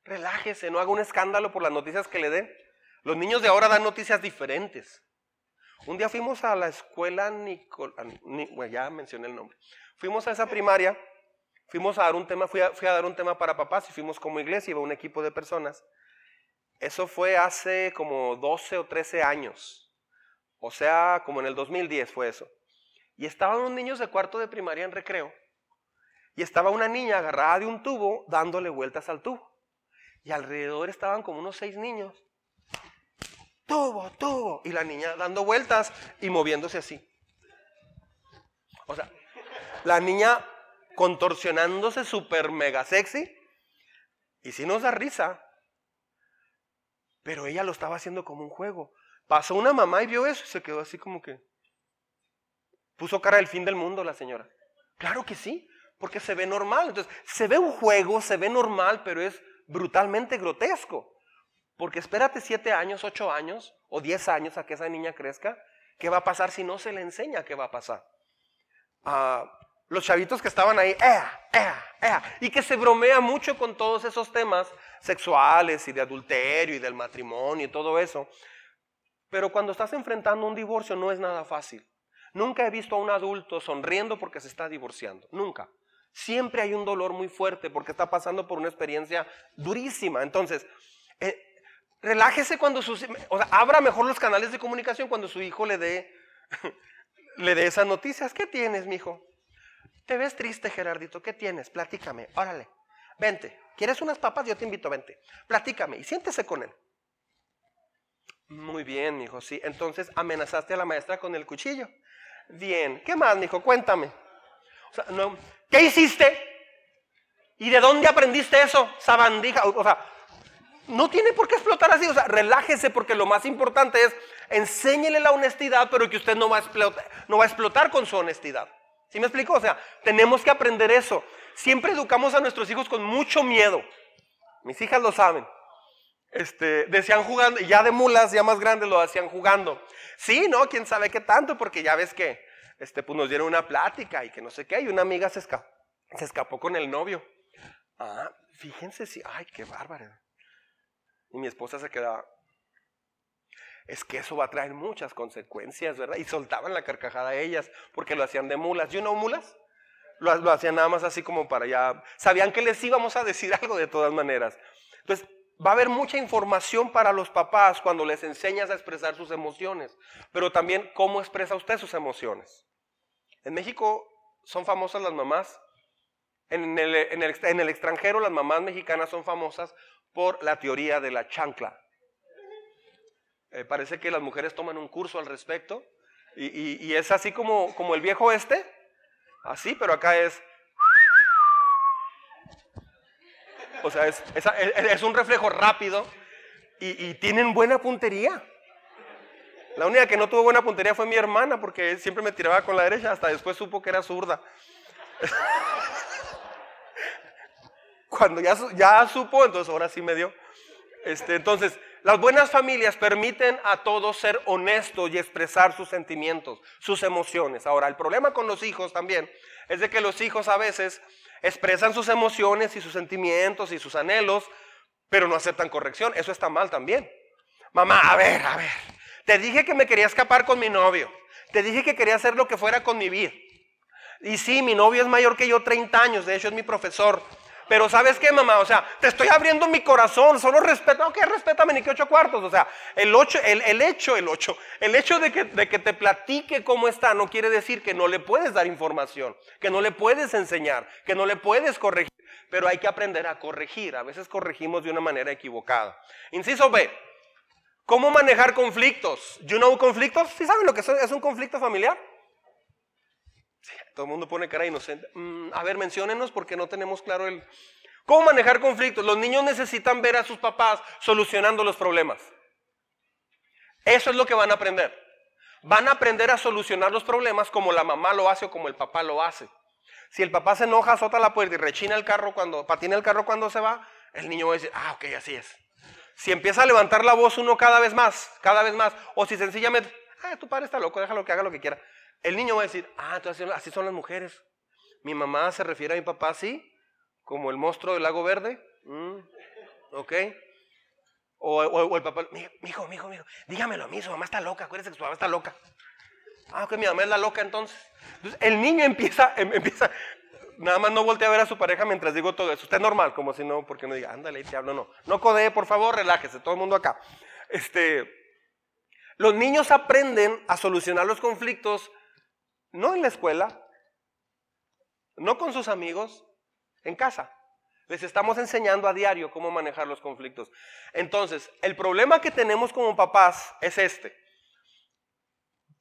Relájese, no haga un escándalo por las noticias que le den. Los niños de ahora dan noticias diferentes. Un día fuimos a la escuela Nicol, ya mencioné el nombre. Fuimos a esa primaria, fuimos a dar un tema, fui a, fui a dar un tema para papás y fuimos como iglesia, iba un equipo de personas. Eso fue hace como 12 o 13 años. O sea, como en el 2010 fue eso. Y estaban unos niños de cuarto de primaria en recreo. Y estaba una niña agarrada de un tubo dándole vueltas al tubo. Y alrededor estaban como unos seis niños tubo, tubo. Y la niña dando vueltas y moviéndose así. O sea, la niña contorsionándose súper mega sexy. Y si nos da risa. Pero ella lo estaba haciendo como un juego. Pasó una mamá y vio eso y se quedó así como que... Puso cara del fin del mundo la señora. Claro que sí, porque se ve normal. Entonces, se ve un juego, se ve normal, pero es brutalmente grotesco. Porque espérate siete años, ocho años o diez años a que esa niña crezca. ¿Qué va a pasar si no se le enseña qué va a pasar? Ah, los chavitos que estaban ahí, y que se bromea mucho con todos esos temas sexuales y de adulterio y del matrimonio y todo eso. Pero cuando estás enfrentando un divorcio no es nada fácil. Nunca he visto a un adulto sonriendo porque se está divorciando. Nunca. Siempre hay un dolor muy fuerte porque está pasando por una experiencia durísima. Entonces, eh, Relájese cuando su, o sea, abra mejor los canales de comunicación cuando su hijo le dé, le dé esas noticias. ¿Qué tienes, mijo? Te ves triste, Gerardito. ¿Qué tienes? Platícame. Órale. Vente. ¿Quieres unas papas? Yo te invito, vente. Platícame y siéntese con él. Muy bien, mijo, sí. Entonces amenazaste a la maestra con el cuchillo. Bien. ¿Qué más, mijo? Cuéntame. No. ¿Qué hiciste? ¿Y de dónde aprendiste eso? Sabandija. O sea, no tiene por qué explotar así, o sea, relájese porque lo más importante es enséñele la honestidad, pero que usted no va a explotar, no va a explotar con su honestidad. ¿Sí me explico? O sea, tenemos que aprender eso. Siempre educamos a nuestros hijos con mucho miedo. Mis hijas lo saben. Este, decían jugando, ya de mulas, ya más grandes, lo hacían jugando. Sí, no, quién sabe qué tanto, porque ya ves que este, pues nos dieron una plática y que no sé qué, y una amiga se escapó, se escapó con el novio. Ah, fíjense si, ay, qué bárbaro. Y mi esposa se quedaba, es que eso va a traer muchas consecuencias, ¿verdad? Y soltaban la carcajada a ellas porque lo hacían de mulas. ¿Yo no mulas? Lo, lo, hacían nada más así como para ya. Sabían que les íbamos a decir algo de todas maneras. Entonces, va a haber mucha información para los papás cuando les enseñas a expresar sus emociones, pero también cómo expresa usted sus emociones. En México son famosas las mamás. En el, en el, en el extranjero las mamás mexicanas son famosas por la teoría de la chancla. Eh, parece que las mujeres toman un curso al respecto. Y, es así como, como el viejo este. Así, pero acá es. O sea, es, es, un reflejo rápido. Y, tienen buena puntería. La única que no tuvo buena puntería fue mi hermana, porque siempre me tiraba con la derecha. Hasta después supo que era zurda. Cuando ya, ya supo, entonces ahora sí me dio. Este, entonces, las buenas familias permiten a todos ser honestos y expresar sus sentimientos, sus emociones. Ahora, el problema con los hijos también es de que los hijos a veces expresan sus emociones y sus sentimientos y sus anhelos, pero no aceptan corrección. Eso está mal también. Mamá, a ver, a ver. Te dije que me quería escapar con mi novio. Te dije que quería hacer lo que fuera con mi vida. Y sí, mi novio es mayor que yo 30 años, de hecho es mi profesor. Pero ¿sabes qué, mamá? O sea, te estoy abriendo mi corazón, solo respeta, ok, respétame ni que ocho cuartos. O sea, el, ocho, el, el hecho, el ocho, el hecho de que, de que te platique cómo está no quiere decir que no le puedes dar información, que no le puedes enseñar, que no le puedes corregir. Pero hay que aprender a corregir. A veces corregimos de una manera equivocada. Inciso B. ¿Cómo manejar conflictos? ¿You know conflictos? ¿Sí saben lo que es un conflicto familiar? Todo el mundo pone cara inocente. Mm, a ver, menciónenos porque no tenemos claro el... ¿Cómo manejar conflictos? Los niños necesitan ver a sus papás solucionando los problemas. Eso es lo que van a aprender. Van a aprender a solucionar los problemas como la mamá lo hace o como el papá lo hace. Si el papá se enoja, azota la puerta y rechina el carro cuando, patina el carro cuando se va, el niño va a decir, ah, ok, así es. Si empieza a levantar la voz uno cada vez más, cada vez más, o si sencillamente, ah, tu padre está loco, déjalo que haga lo que quiera. El niño va a decir, ah, entonces así son las mujeres. Mi mamá se refiere a mi papá así, como el monstruo del lago verde. Mm, ¿Ok? O, el papá, mi hijo, mi hijo, mi hijo, dígamelo a mí, su mamá está loca, acuérdese que su mamá está loca. Ah, ok, mi mamá es la loca entonces. Entonces el niño empieza, em, empieza, nada más no voltea a ver a su pareja mientras digo todo eso. Usted es normal, como si no, porque no diga, ándale, te hablo, no. No codee, por favor, relájese, todo el mundo acá. Este, los niños aprenden a solucionar los conflictos no en la escuela, no con sus amigos, en casa. Les estamos enseñando a diario cómo manejar los conflictos. Entonces, el problema que tenemos como papás es este.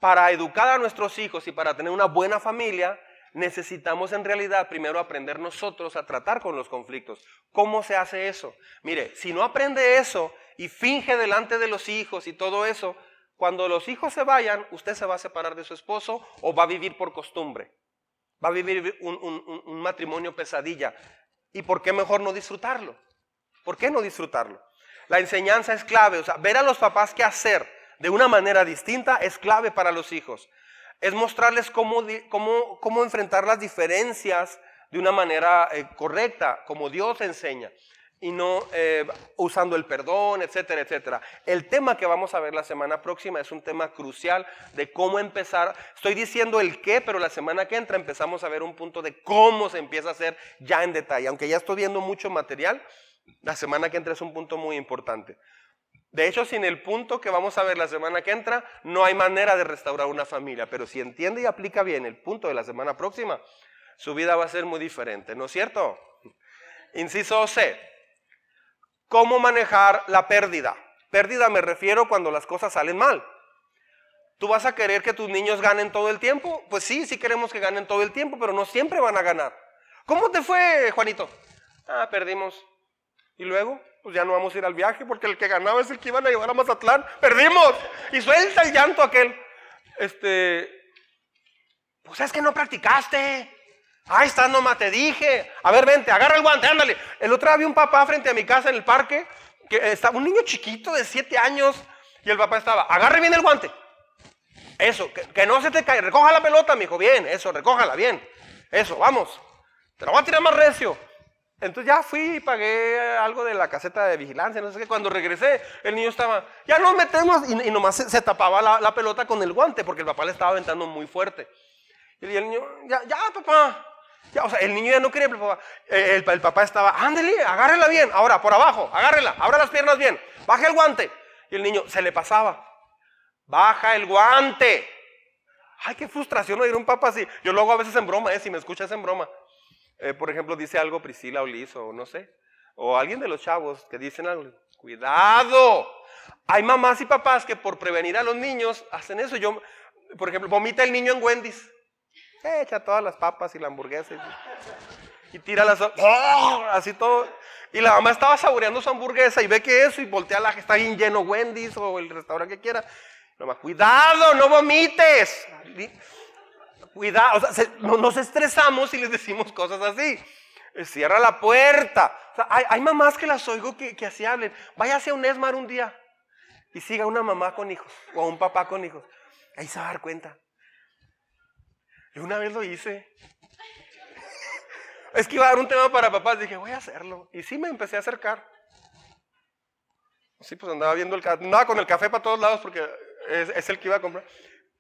Para educar a nuestros hijos y para tener una buena familia, necesitamos en realidad primero aprender nosotros a tratar con los conflictos. ¿Cómo se hace eso? Mire, si no aprende eso y finge delante de los hijos y todo eso, cuando los hijos se vayan, usted se va a separar de su esposo o va a vivir por costumbre. Va a vivir un, matrimonio pesadilla. ¿Y por qué mejor no disfrutarlo? ¿Por qué no disfrutarlo? La enseñanza es clave. O sea, ver a los papás qué hacer de una manera distinta es clave para los hijos. Es mostrarles cómo, cómo, cómo enfrentar las diferencias de una manera eh, correcta, como Dios enseña y no eh, usando el perdón, etcétera, etcétera. El tema que vamos a ver la semana próxima es un tema crucial de cómo empezar. Estoy diciendo el qué, pero la semana que entra empezamos a ver un punto de cómo se empieza a hacer ya en detalle. Aunque ya estoy viendo mucho material, la semana que entra es un punto muy importante. De hecho, sin el punto que vamos a ver la semana que entra, no hay manera de restaurar una familia. Pero si entiende y aplica bien el punto de la semana próxima, su vida va a ser muy diferente, ¿no es cierto? Inciso C. ¿Cómo manejar la pérdida? Pérdida me refiero cuando las cosas salen mal. ¿Tú vas a querer que tus niños ganen todo el tiempo? Pues sí, sí queremos que ganen todo el tiempo, pero no siempre van a ganar. ¿Cómo te fue, Juanito? Ah, perdimos. ¿Y luego? Pues ya no vamos a ir al viaje porque el que ganaba es el que iban a llevar a Mazatlán. ¡Perdimos! Y suelta el llanto aquel. Este, pues es que no practicaste. Ahí está, nomás te dije. A ver, vente, agarra el guante, ándale. El otro día vi un papá frente a mi casa en el parque que estaba un niño chiquito de 7 años y el papá estaba, agarre bien el guante. Eso, que, no se te caiga, recoja la pelota, mi hijo, bien, eso, recójala, bien. Eso, vamos. Te la voy a tirar más recio. Entonces ya fui y pagué algo de la caseta de vigilancia, no sé qué. Cuando regresé, el niño estaba, ya nos metemos, y, nomás se, tapaba la, pelota con el guante, porque el papá le estaba aventando muy fuerte. Y el niño, ya, ya, papá. Ya, o sea, el niño ya no quería, el papá, papá estaba, ándale, agárrela bien. Ahora, por abajo, agárrela, abra las piernas bien, baje el guante. Y el niño se le pasaba. Baja el guante. Ay, qué frustración oír un papá así. Yo lo hago a veces en broma, ¿eh? si me escuchas en broma. Eh, por ejemplo, dice algo Priscila o Liz o no sé. O alguien de los chavos que dicen algo. Cuidado. Hay mamás y papás que por prevenir a los niños hacen eso. Yo, por ejemplo, vomita el niño en Wendy's. Echa todas las papas y la hamburguesa. Y, tira las... ¡Oh! Así todo. Y la mamá estaba saboreando su hamburguesa y ve que eso y voltea la que está bien lleno Wendy's o el restaurante que quiera. Nomás, cuidado, no vomites. Cuidado, o sea, no, nos estresamos y les decimos cosas así. Eh, cierra la puerta. hay, mamás que las oigo que, así hablen. Vaya hacia un Esmar un día y siga una mamá con hijos o un papá con hijos. Ahí se va a dar cuenta. Yo una vez lo hice. Es que iba a dar un tema para papás. Dije, voy a hacerlo. Y sí me empecé a acercar. Sí, pues andaba viendo el andaba con el café para todos lados porque es, el que iba a comprar.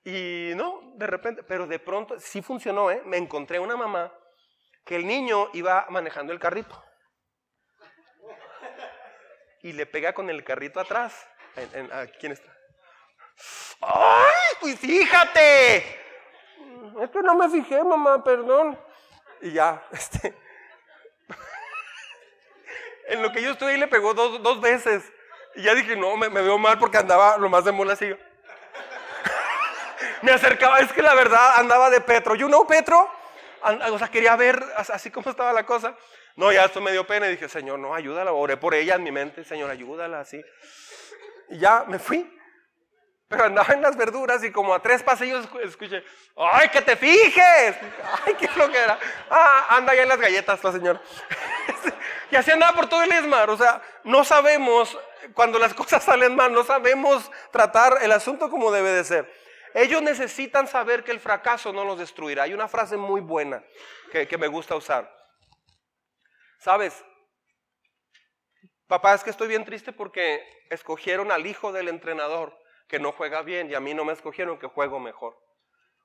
Y no, de repente, pero de pronto sí funcionó, ¿eh? Me encontré una mamá que el niño iba manejando el carrito. Y le pega con el carrito atrás. ¿Quién está? ¡Ay! Pues fíjate. Es que no me fijé, mamá, perdón. Y ya, este. en lo que yo ahí le pegó dos, dos veces. Y ya dije, no, me, veo mal porque andaba lo más de mola así. me acercaba, es que la verdad andaba de Petro. Yo no, Petro. O sea, quería ver así como estaba la cosa. No, ya esto me dio pena y dije, Señor, no, ayúdala. Oré por ella en mi mente, Señor, ayúdala, así. Y ya me fui. Pero andaba en las verduras y como a tres pasillos escuché, ¡ay, que te fijes! ¡Ay, qué era! Ah, anda ya en las galletas la señora. y así andaba por todo el Esmar. O sea, no sabemos, cuando las cosas salen mal, no sabemos tratar el asunto como debe de ser. Ellos necesitan saber que el fracaso no los destruirá. Hay una frase muy buena que, que me gusta usar. ¿Sabes? Papá, es que estoy bien triste porque escogieron al hijo del entrenador que no juega bien y a mí no me escogieron que juego mejor.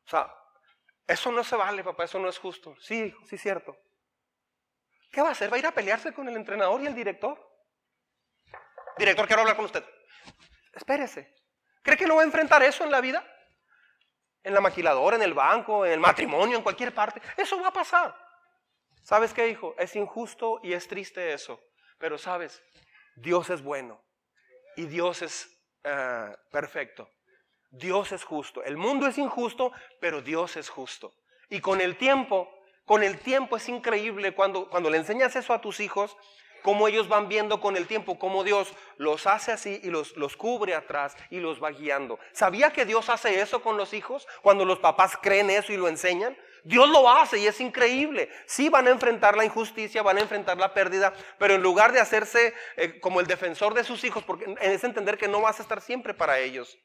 O sea, eso no se vale, papá, eso no es justo. Sí, sí, cierto. ¿Qué va a hacer? ¿Va a ir a pelearse con el entrenador y el director? Director, quiero hablar con usted. Espérese. ¿Cree que no va a enfrentar eso en la vida? En la maquiladora, en el banco, en el matrimonio, en cualquier parte. Eso va a pasar. ¿Sabes qué, hijo? Es injusto y es triste eso. Pero sabes, Dios es bueno. Y Dios es eh, perfecto. Dios es justo. El mundo es injusto, pero Dios es justo. Y con el tiempo, con el tiempo es increíble cuando, cuando le enseñas eso a tus hijos, cómo ellos van viendo con el tiempo, cómo Dios los hace así y los, los cubre atrás y los va guiando. ¿Sabía que Dios hace eso con los hijos? Cuando los papás creen eso y lo enseñan. Dios lo hace y es increíble. Sí van a enfrentar la injusticia, van a enfrentar la pérdida, pero en lugar de hacerse eh, como el defensor de sus hijos, porque es entender que no vas a estar siempre para ellos,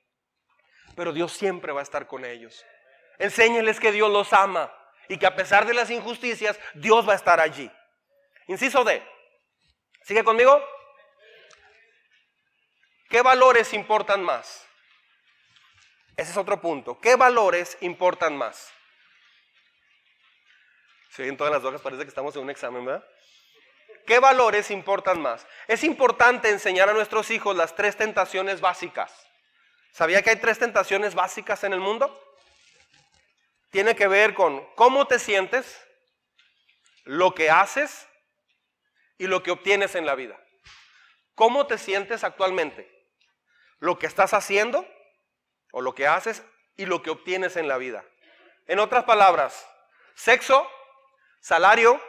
pero Dios siempre va a estar con ellos. Enséñeles que Dios los ama y que a pesar de las injusticias, Dios va a estar allí. Inciso D. ¿Sigue conmigo? ¿Qué valores importan más? Ese es otro punto. ¿Qué valores importan más? Si en todas las hojas parece que estamos en un examen, ¿verdad? ¿Qué valores importan más? Es importante enseñar a nuestros hijos las tres tentaciones básicas. ¿Sabía que hay tres tentaciones básicas en el mundo? Tiene que ver con cómo te sientes, lo que haces y lo que obtienes en la vida. ¿Cómo te sientes actualmente? Lo que estás haciendo o lo que haces y lo que obtienes en la vida. En otras palabras, sexo, salario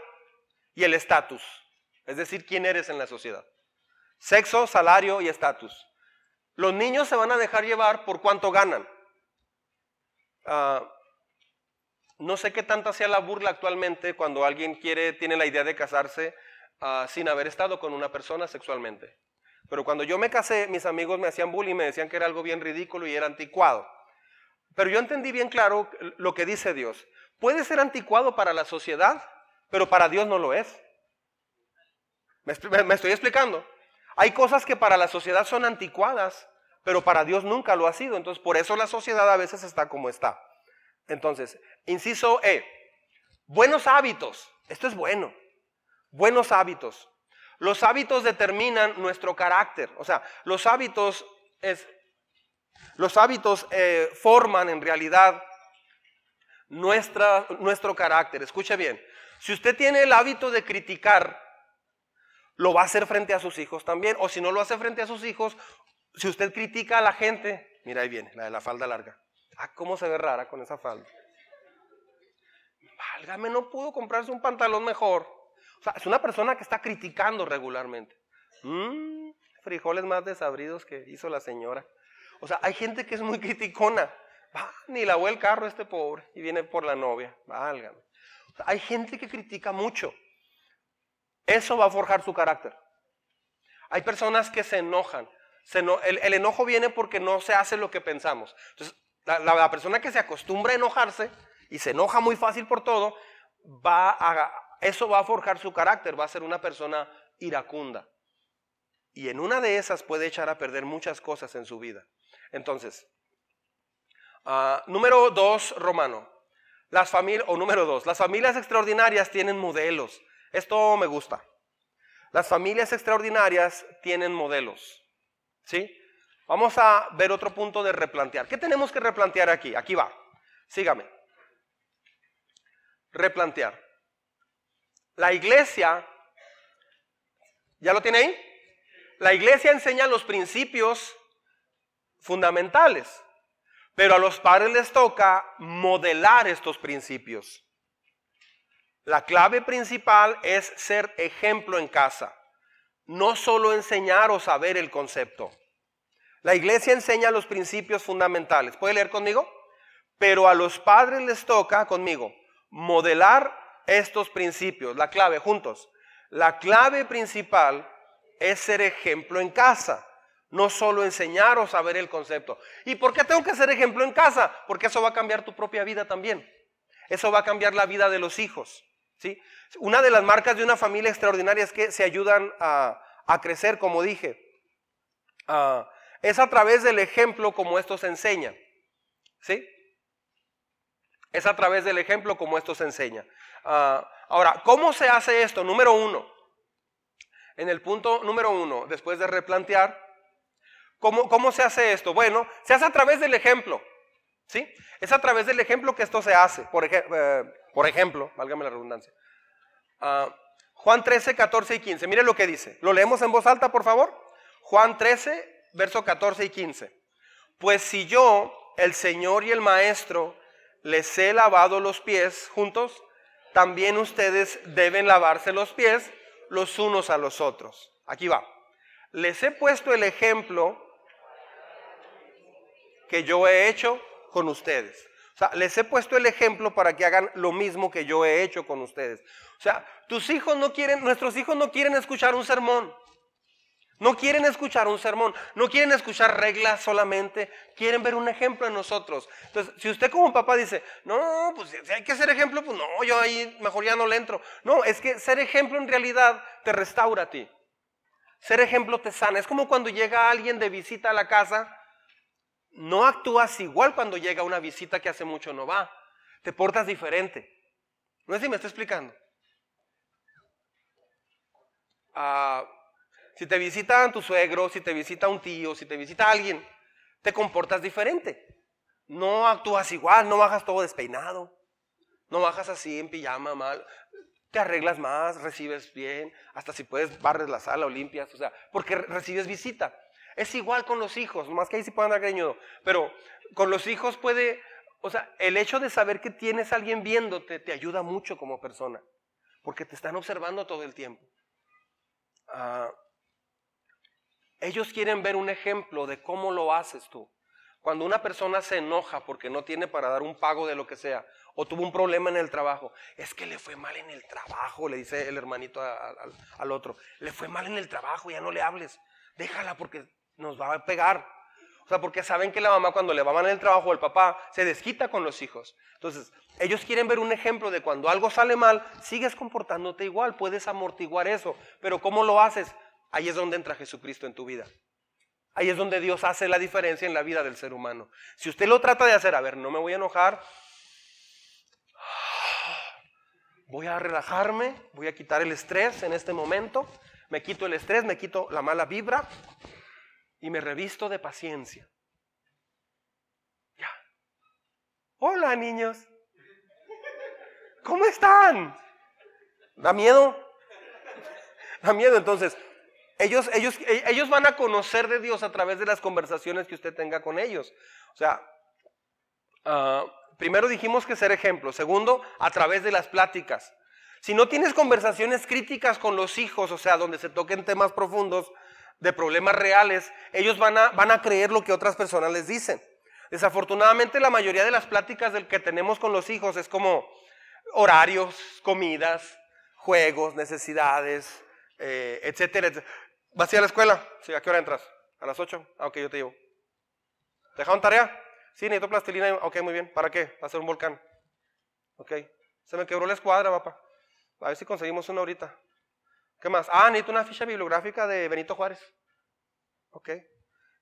y el estatus, es decir, quién eres en la sociedad. Sexo, salario y estatus. Los niños se van a dejar llevar por cuánto ganan. Ah, no sé qué tanta sea la burla actualmente cuando alguien quiere, tiene la idea de casarse ah, sin haber estado con una persona sexualmente. Pero cuando yo me casé, mis amigos me hacían bullying, me decían que era algo bien ridículo y era anticuado. Pero yo entendí bien claro lo que dice Dios. Puede ser anticuado para la sociedad, pero para Dios no lo es. Me, estoy explicando. Hay cosas que para la sociedad son anticuadas, pero para Dios nunca lo ha sido. Entonces, por eso la sociedad a veces está como está. Entonces, inciso E, buenos hábitos. Esto es bueno. Buenos hábitos. Los hábitos determinan nuestro carácter. O sea, los hábitos, es, los hábitos eh, forman en realidad nuestra, nuestro carácter. Escuche bien. Si usted tiene el hábito de criticar, lo va a hacer frente a sus hijos también. O si no lo hace frente a sus hijos, si usted critica a la gente, mira ahí viene, la de la falda larga. Ah, cómo se ve rara con esa falda. Válgame, no pudo comprarse un pantalón mejor. O sea, es una persona que está criticando regularmente. Mm, frijoles más desabridos que hizo la señora. O sea, hay gente que es muy criticona. Ni lavó el carro este pobre y viene por la novia. Válgame. hay gente que critica mucho. Eso va a forjar su carácter. Hay personas que se enojan. el, enojo viene porque no se hace lo que pensamos. Entonces, la persona que se acostumbra a enojarse y se enoja muy fácil por todo, va a, eso va a forjar su carácter, va a ser una persona iracunda. Y en una de esas puede echar a perder muchas cosas en su vida. Entonces, ah, número dos, Romano. Las familias, o número dos, las familias extraordinarias tienen modelos. Esto me gusta. Las familias extraordinarias tienen modelos. ¿Sí? Vamos a ver otro punto de replantear. ¿Qué tenemos que replantear aquí? Aquí va. Sígame. Replantear. La iglesia, ¿ya lo tiene ahí? La iglesia enseña los principios fundamentales, pero a los padres les toca modelar estos principios. La clave principal es ser ejemplo en casa, no solo enseñar o saber el concepto. La iglesia enseña los principios fundamentales. ¿Puede leer conmigo? Pero a los padres les toca conmigo modelar estos principios, la clave juntos. La clave principal es ser ejemplo en casa, no solo enseñar o saber el concepto. ¿Y por qué tengo que ser ejemplo en casa? Porque eso va a cambiar tu propia vida también. Eso va a cambiar la vida de los hijos. ¿sí? Una de las marcas de una familia extraordinaria es que se ayudan a, crecer, como dije. Ah, es a través del ejemplo como esto se enseña. ¿Sí? Es a través del ejemplo como esto se enseña. Ah, ahora, ¿cómo se hace esto? Número uno. En el punto número uno, después de replantear, ¿cómo, cómo se hace esto? Bueno, se hace a través del ejemplo. ¿Sí? Es a través del ejemplo que esto se hace. Por, eh, ejemplo, válgame la redundancia. Ah, Juan 13, 14 y 15. Mire lo que dice. ¿Lo leemos en voz alta, por favor? Juan 13, verso 14 y 15. Pues si yo, el Señor y el Maestro, les he lavado los pies juntos, también ustedes deben lavarse los pies los unos a los otros. Aquí va. Les he puesto el ejemplo que yo he hecho con ustedes. O sea, les he puesto el ejemplo para que hagan lo mismo que yo he hecho con ustedes. O sea, tus hijos no quieren, nuestros hijos no quieren escuchar un sermón. No quieren escuchar un sermón, no quieren escuchar reglas solamente, quieren ver un ejemplo en nosotros. Entonces, si usted como papá dice, no, pues si hay que ser ejemplo, pues no, yo ahí mejor ya no le entro. No, es que ser ejemplo en realidad te restaura a ti. Ser ejemplo te sana. Es como cuando llega alguien de visita a la casa, no actúas igual cuando llega una visita que hace mucho no va. Te portas diferente. No sé si me está explicando. Ah si te visitan tu suegro, si te visita un tío, si te visita alguien, te comportas diferente. No actúas igual, no bajas todo despeinado, no bajas así en pijama mal, te arreglas más, recibes bien, hasta si puedes barres la sala o limpias, o sea, porque recibes visita. Es igual con los hijos, más que ahí sí pueden dar greñudo, pero con los hijos puede, o sea, el hecho de saber que tienes a alguien viéndote te ayuda mucho como persona, porque te están observando todo el tiempo. Ah, ellos quieren ver un ejemplo de cómo lo haces tú. Cuando una persona se enoja porque no tiene para dar un pago de lo que sea, o tuvo un problema en el trabajo, es que le fue mal en el trabajo, le dice el hermanito al, otro, le fue mal en el trabajo, ya no le hables. déjala porque nos va a pegar. O sea, porque saben que la mamá cuando le va mal el trabajo, el papá se desquita con los hijos. Entonces, ellos quieren ver un ejemplo de cuando algo sale mal, sigues comportándote igual, puedes amortiguar eso. Pero ¿cómo lo haces? Ahí es donde entra Jesucristo en tu vida. Ahí es donde Dios hace la diferencia en la vida del ser humano. Si usted lo trata de hacer, a ver, no me voy a enojar, voy a relajarme, voy a quitar el estrés en este momento, me quito el estrés, me quito la mala vibra y me revisto de paciencia. Ya. Hola niños. ¿Cómo están? ¿Da miedo? Da miedo entonces. Ellos, ellos, ellos van a conocer de Dios a través de las conversaciones que usted tenga con ellos. O sea, uh, Primero dijimos que ser ejemplo. Segundo, a través de las pláticas. Si no tienes conversaciones críticas con los hijos, o sea, donde se toquen temas profundos de problemas reales, ellos van a, van a creer lo que otras personas les dicen. Desafortunadamente la mayoría de las pláticas del que tenemos con los hijos es como horarios, comidas, juegos, necesidades, eh, etcétera, ¿Vas a ir a la escuela? Sí, ¿a qué hora entras? ¿A las 8? Ah, ok, yo te llevo. ¿Te dejaron tarea? Sí, necesito plastilina. Ok, muy bien. ¿Para qué? Hacer un volcán. Ok. Se me quebró la escuadra, papá. A ver si conseguimos una ahorita. ¿Qué más? Ah, necesito una ficha bibliográfica de Benito Juárez. Ok.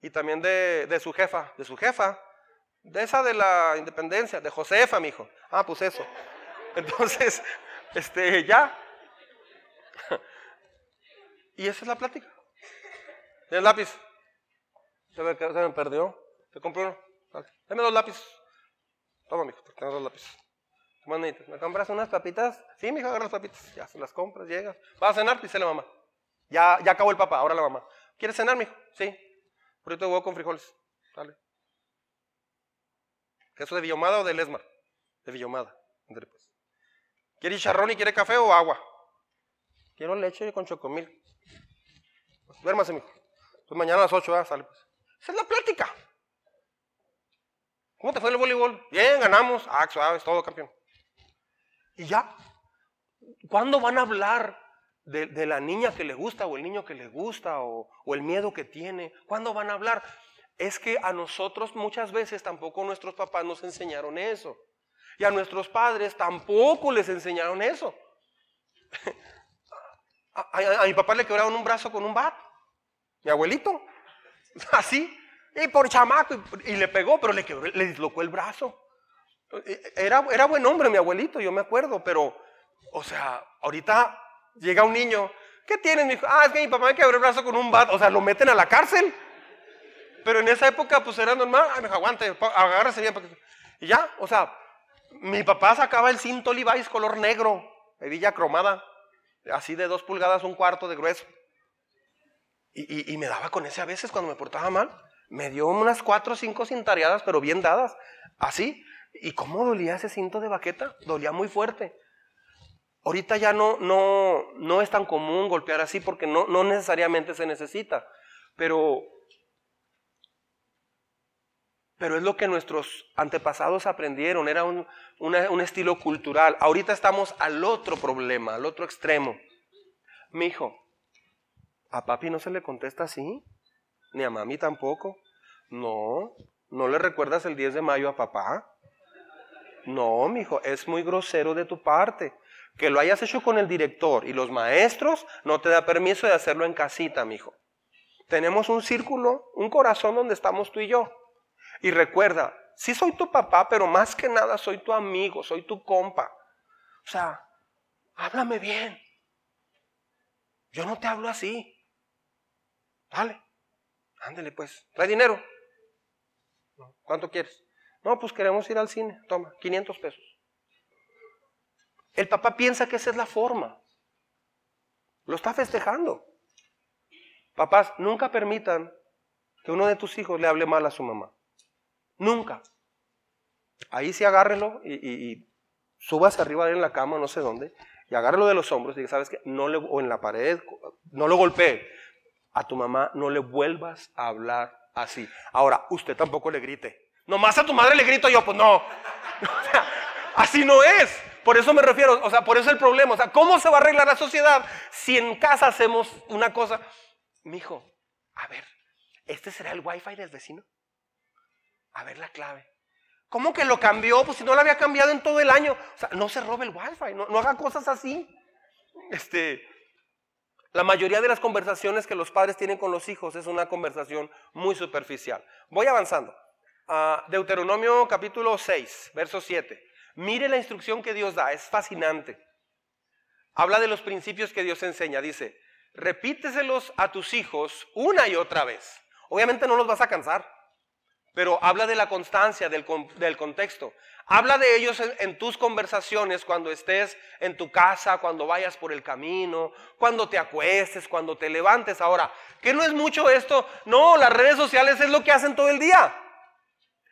Y también de, de su jefa. De su jefa. De esa de la independencia. De Josefa, mi hijo. Ah, pues eso. Entonces, este, ya. Y esa es la plática. El lápiz. Se me, se me perdió. Te compré uno. Dame dos lápices. Toma, mijo, tengo dos lápices. Manita, ¿me compras unas papitas? Sí, mijo, agarra las papitas. Ya se las compras, llegas. ¿Vas a cenar? Dice la mamá. Ya, ya acabó el papá, ahora la mamá. ¿Quieres cenar, mijo? Sí. Burrito de huevo con frijoles. Dale. ¿Queso de Villomada o de Lesmar? De Villomada. Pues. ¿Quiere chicharrón y quiere café o agua? Quiero leche con chocomil. Pues, duérmase, mijo. Pues mañana a las 8, sale pues. Esa es la plática. ¿Cómo te fue el voleibol? Bien, ganamos. Ah, suave, todo campeón. Y ya. ¿Cuándo van a hablar de, la niña que le gusta o el niño que le gusta o, el miedo que tiene? ¿Cuándo van a hablar? Es que a nosotros muchas veces tampoco nuestros papás nos enseñaron eso. Y a nuestros padres tampoco les enseñaron eso. A, a, mi papá le quebraron un brazo con un bat. Mi abuelito. Así. Y por chamaco, y, le pegó, pero le, le dislocó el brazo. Era, era buen hombre mi abuelito, yo me acuerdo, pero, o sea, ahorita llega un niño, ¿qué tienes? Mi hijo? Ah, es que mi papá me quebró el brazo con un bat, o sea, lo meten a la cárcel. Pero en esa época, pues era normal, ay, me aguante, agárrese bien. Y ya, o sea, mi papá sacaba el cinto Levi's color negro, hebilla cromada, así de dos pulgadas, un cuarto de grueso. Y, y, y, me daba con ese a veces cuando me portaba mal. Me dio unas cuatro o cinco cintareadas, pero bien dadas. Así. ¿Y cómo dolía ese cinto de baqueta? Dolía muy fuerte. Ahorita ya no, no, no es tan común golpear así porque no, no necesariamente se necesita. Pero, pero es lo que nuestros antepasados aprendieron. Era un, un estilo cultural. Ahorita estamos al otro problema, al otro extremo. Mi hijo, ¿a papi no se le contesta así? Ni a mami tampoco. No, ¿no le recuerdas el 10 de mayo a papá? No, mijo, es muy grosero de tu parte. Que lo hayas hecho con el director y los maestros no te da permiso de hacerlo en casita, mijo. Tenemos un círculo, un corazón donde estamos tú y yo. Y recuerda, sí soy tu papá, pero más que nada soy tu amigo, soy tu compa. O sea, háblame bien. Yo no te hablo así. Dale. Ándele pues, trae dinero. ¿Cuánto quieres? No, pues queremos ir al cine. Toma, 500 pesos. El papá piensa que esa es la forma. Lo está festejando. Papás, nunca permitan que uno de tus hijos le hable mal a su mamá. Nunca. Ahí sí agárrelo y, y, súbase arriba en la cama, no sé dónde, y agárrelo de los hombros y ¿sabes qué? No le, o en la pared, no lo golpee a tu mamá no le vuelvas a hablar así. Ahora, usted tampoco le grite. Nomás a tu madre le grito yo, pues no. así no es. Por eso me refiero, o sea, por eso es el problema. O sea, ¿cómo se va a arreglar la sociedad si en casa hacemos una cosa? Mi hijo, A ver, ¿este será el wifi del vecino? A ver la clave. ¿Cómo que lo cambió? Pues si no lo había cambiado en todo el año. O sea, no se robe el wifi, no, no haga cosas así. Este, la mayoría de las conversaciones que los padres tienen con los hijos es una conversación muy superficial. Voy avanzando. Ah, Deuteronomio capítulo 6, verso 7. Mire la instrucción que Dios da, es fascinante. Habla de los principios que Dios enseña. Dice, repíteselos a tus hijos una y otra vez. Obviamente no los vas a cansar, pero habla de la constancia, del, del contexto. Habla de ellos en, tus conversaciones cuando estés en tu casa, cuando vayas por el camino, cuando te acuestes, cuando te levantes. Ahora, ¿qué no es mucho esto? No, las redes sociales es lo que hacen todo el día.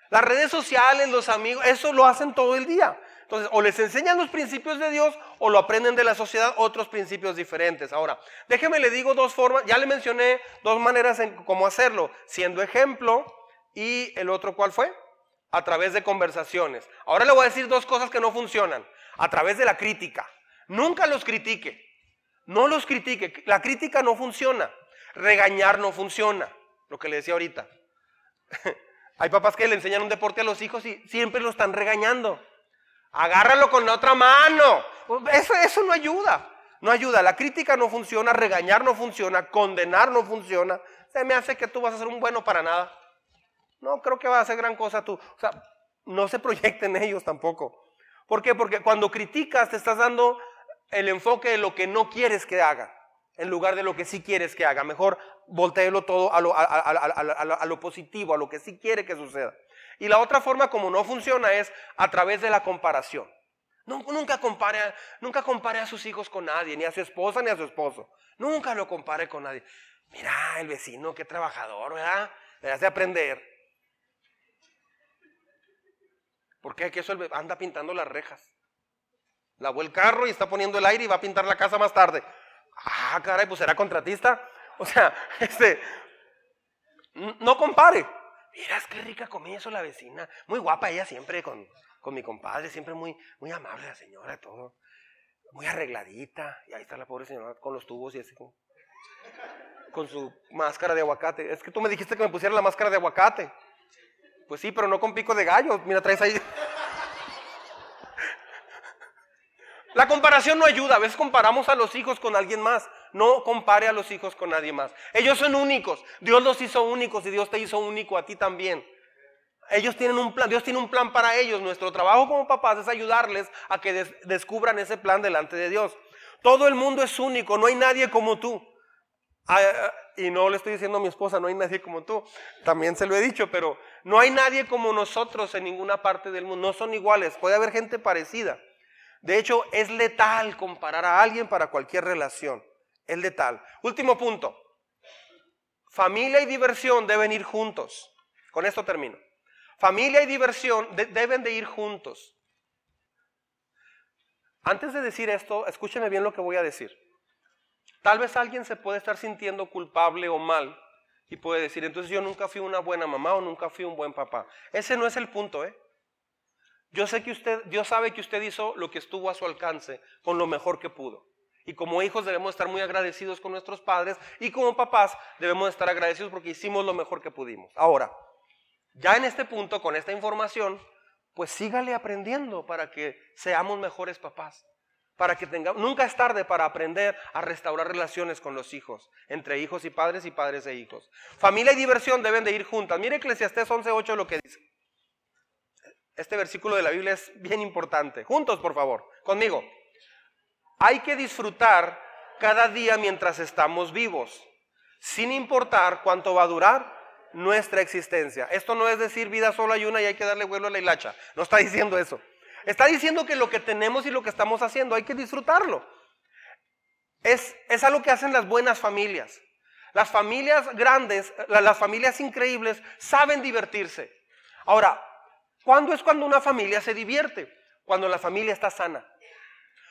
Las redes sociales, los amigos, eso lo hacen todo el día. Entonces, o les enseñan los principios de Dios o lo aprenden de la sociedad, otros principios diferentes. Ahora, déjeme le digo dos formas, ya le mencioné dos maneras en cómo hacerlo, siendo ejemplo y el otro, ¿cuál fue? a través de conversaciones. Ahora le voy a decir dos cosas que no funcionan. A través de la crítica. Nunca los critique. No los critique. La crítica no funciona. Regañar no funciona. Lo que le decía ahorita. Hay papás que le enseñan un deporte a los hijos y siempre lo están regañando. Agárralo con la otra mano. Eso, eso no ayuda. No ayuda. La crítica no funciona, regañar no funciona, condenar no funciona. Se me hace que tú vas a ser un bueno para nada. No creo que va a hacer gran cosa tú. O sea, no se proyecten ellos tampoco. ¿Por qué? Porque cuando criticas te estás dando el enfoque de lo que no quieres que haga, en lugar de lo que sí quieres que haga. Mejor volteelo todo a lo, a, lo positivo, a lo que sí quiere que suceda. Y la otra forma como no funciona es a través de la comparación. nunca, compare, nunca compare a sus hijos con nadie, ni a su esposa ni a su esposo. Nunca lo compare con nadie. Mira, el vecino, qué trabajador, ¿verdad? Le hace aprender. ¿Por qué? Que eso anda pintando las rejas. Lavó el carro y está poniendo el aire y va a pintar la casa más tarde. Ah, caray, pues será contratista. O sea, este, no compare. Miras qué rica comida eso la vecina. Muy guapa ella siempre con, con mi compadre, siempre muy, muy amable la señora, todo. Muy arregladita. Y ahí está la pobre señora con los tubos y así con su máscara de aguacate. Es que tú me dijiste que me pusiera la máscara de aguacate. Pues sí, pero no con pico de gallo. Mira, traes ahí. La comparación no ayuda. A veces comparamos a los hijos con alguien más. No compare a los hijos con nadie más. Ellos son únicos. Dios los hizo únicos y Dios te hizo único a ti también. Ellos tienen un plan, Dios tiene un plan para ellos. Nuestro trabajo como papás es ayudarles a que descubran ese plan delante de Dios. Todo el mundo es único, no hay nadie como tú. Ah, y no le estoy diciendo a mi esposa, no hay nadie como tú. También se lo he dicho, pero no hay nadie como nosotros en ninguna parte del mundo. No son iguales. Puede haber gente parecida. De hecho, es letal comparar a alguien para cualquier relación. Es letal. Último punto. Familia y diversión deben ir juntos. Con esto termino. Familia y diversión deben de ir juntos. Antes de decir esto, escúcheme bien lo que voy a decir. Tal vez alguien se puede estar sintiendo culpable o mal y puede decir, entonces yo nunca fui una buena mamá o nunca fui un buen papá. Ese no es el punto, ¿eh? Yo sé que usted, Dios sabe que usted hizo lo que estuvo a su alcance con lo mejor que pudo. Y como hijos debemos estar muy agradecidos con nuestros padres y como papás debemos estar agradecidos porque hicimos lo mejor que pudimos. Ahora, ya en este punto, con esta información, pues sígale aprendiendo para que seamos mejores papás para que tengamos, nunca es tarde para aprender a restaurar relaciones con los hijos, entre hijos y padres y padres e hijos. Familia y diversión deben de ir juntas. Mire Eclesiastés 11.8 lo que dice. Este versículo de la Biblia es bien importante. Juntos, por favor, conmigo. Hay que disfrutar cada día mientras estamos vivos, sin importar cuánto va a durar nuestra existencia. Esto no es decir vida solo hay una y hay que darle vuelo a la hilacha. No está diciendo eso. Está diciendo que lo que tenemos y lo que estamos haciendo hay que disfrutarlo. Es, es algo que hacen las buenas familias. Las familias grandes, las familias increíbles saben divertirse. Ahora, ¿cuándo es cuando una familia se divierte? Cuando la familia está sana.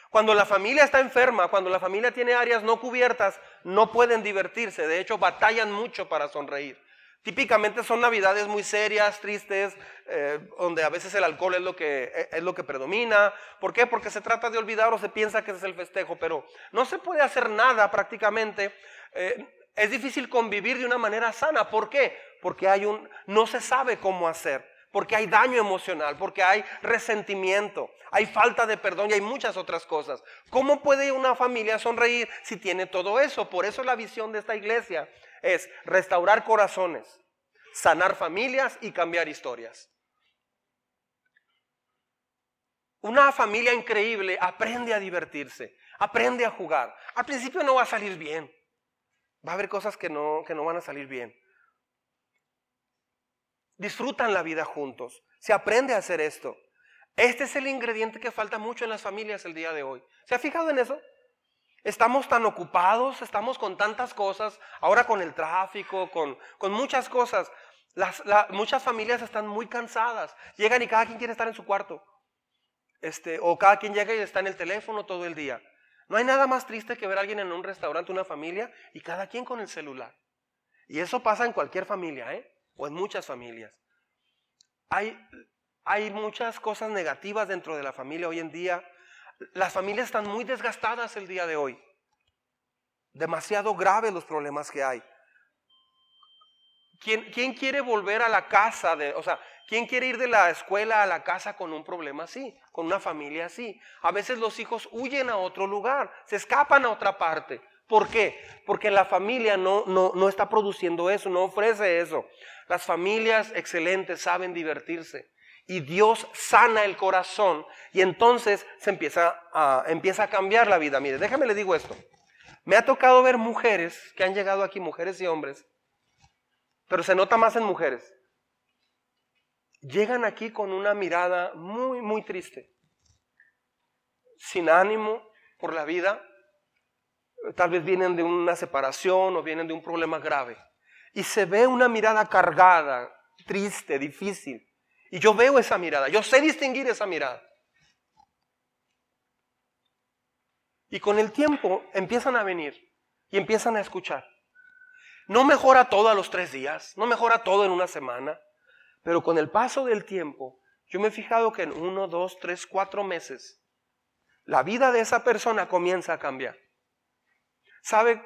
Cuando la familia está enferma, cuando la familia tiene áreas no cubiertas, no pueden divertirse. De hecho, batallan mucho para sonreír. Típicamente son navidades muy serias, tristes, eh, donde a veces el alcohol es lo, que, es lo que predomina. ¿Por qué? Porque se trata de olvidar o se piensa que es el festejo, pero no se puede hacer nada prácticamente. Eh, es difícil convivir de una manera sana. ¿Por qué? Porque hay un, no se sabe cómo hacer, porque hay daño emocional, porque hay resentimiento, hay falta de perdón y hay muchas otras cosas. ¿Cómo puede una familia sonreír si tiene todo eso? Por eso la visión de esta iglesia es restaurar corazones, sanar familias y cambiar historias. Una familia increíble aprende a divertirse, aprende a jugar. Al principio no va a salir bien. Va a haber cosas que no, que no van a salir bien. Disfrutan la vida juntos. Se aprende a hacer esto. Este es el ingrediente que falta mucho en las familias el día de hoy. ¿Se ha fijado en eso? Estamos tan ocupados, estamos con tantas cosas, ahora con el tráfico, con, con muchas cosas. Las, muchas familias están muy cansadas. Llegan y cada quien quiere estar en su cuarto. Este, o cada quien llega y está en el teléfono todo el día. No hay nada más triste que ver a alguien en un restaurante, una familia, y cada quien con el celular. Y eso pasa en cualquier familia, ¿eh? O en muchas familias. Hay, hay muchas cosas negativas dentro de la familia hoy en día. Las familias están muy desgastadas el día de hoy. Demasiado graves los problemas que hay. ¿Quién, ¿Quién, quiere volver a la casa? De, o sea, ¿quién quiere ir de la escuela a la casa con un problema así? con una familia así. A veces los hijos huyen a otro lugar, se escapan a otra parte. ¿Por qué? Porque la familia no, no, no está produciendo eso, no ofrece eso. Las familias excelentes saben divertirse y Dios sana el corazón y entonces se empieza a, empieza a cambiar la vida. Mire, déjame le digo esto. Me ha tocado ver mujeres que han llegado aquí, mujeres y hombres, pero se nota más en mujeres llegan aquí con una mirada muy, muy triste, sin ánimo por la vida, tal vez vienen de una separación o vienen de un problema grave, y se ve una mirada cargada, triste, difícil, y yo veo esa mirada, yo sé distinguir esa mirada. Y con el tiempo empiezan a venir y empiezan a escuchar. No mejora todo a los tres días, no mejora todo en una semana, pero con el paso del tiempo, yo me he fijado que en uno, dos, tres, cuatro meses, la vida de esa persona comienza a cambiar. ¿Sabe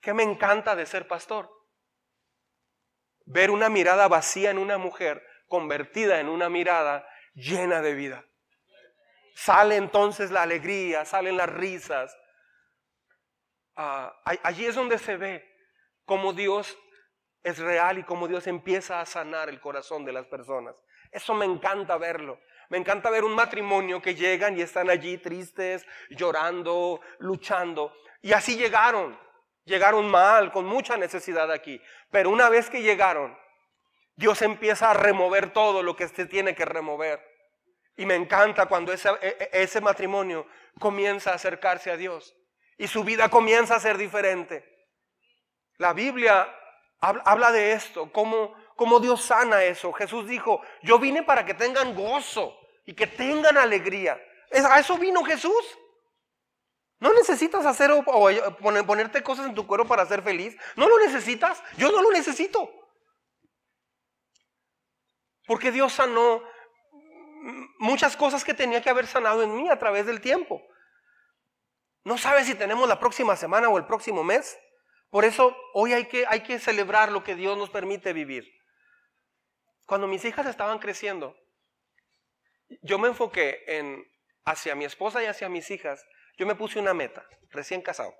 qué me encanta de ser pastor? Ver una mirada vacía en una mujer convertida en una mirada llena de vida. Sale entonces la alegría, salen las risas. Ah, allí es donde se ve cómo Dios es real y cómo Dios empieza a sanar el corazón de las personas. Eso me encanta verlo. Me encanta ver un matrimonio que llegan y están allí tristes, llorando, luchando. Y así llegaron. Llegaron mal, con mucha necesidad aquí. Pero una vez que llegaron, Dios empieza a remover todo lo que se tiene que remover. Y me encanta cuando ese, e, e, ese matrimonio comienza a acercarse a Dios. Y su vida comienza a ser diferente. La Biblia habla de esto, cómo, cómo Dios sana eso. Jesús dijo, yo vine para que tengan gozo y que tengan alegría. A eso vino Jesús. No necesitas hacer o, ponerte cosas en tu cuerpo para ser feliz. No lo necesitas. Yo no lo necesito. Porque Dios sanó muchas cosas que tenía que haber sanado en mí a través del tiempo. No sabes si tenemos la próxima semana o el próximo mes. Por eso hoy hay que, hay que celebrar lo que Dios nos permite vivir. Cuando mis hijas estaban creciendo, yo me enfoqué en hacia mi esposa y hacia mis hijas. Yo me puse una meta, recién casado.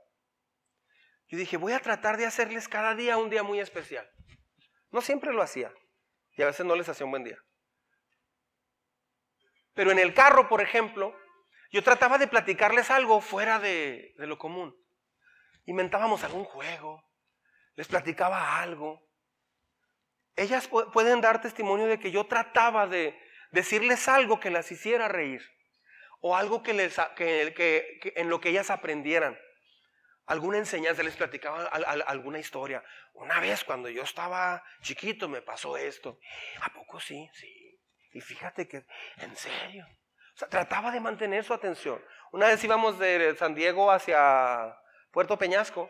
Yo dije, voy a tratar de hacerles cada día un día muy especial. No siempre lo hacía y a veces no les hacía un buen día. Pero en el carro, por ejemplo, yo trataba de platicarles algo fuera de, de lo común inventábamos algún juego, les platicaba algo. Ellas pueden dar testimonio de que yo trataba de decirles algo que las hiciera reír o algo que les, que, en lo que ellas aprendieran. Alguna enseñanza, les platicaba alguna historia. Una vez cuando yo estaba chiquito me pasó esto. ¿A poco sí? Sí. Y fíjate que, en serio. O sea, trataba de mantener su atención. Una vez íbamos de San Diego hacia Puerto Peñasco.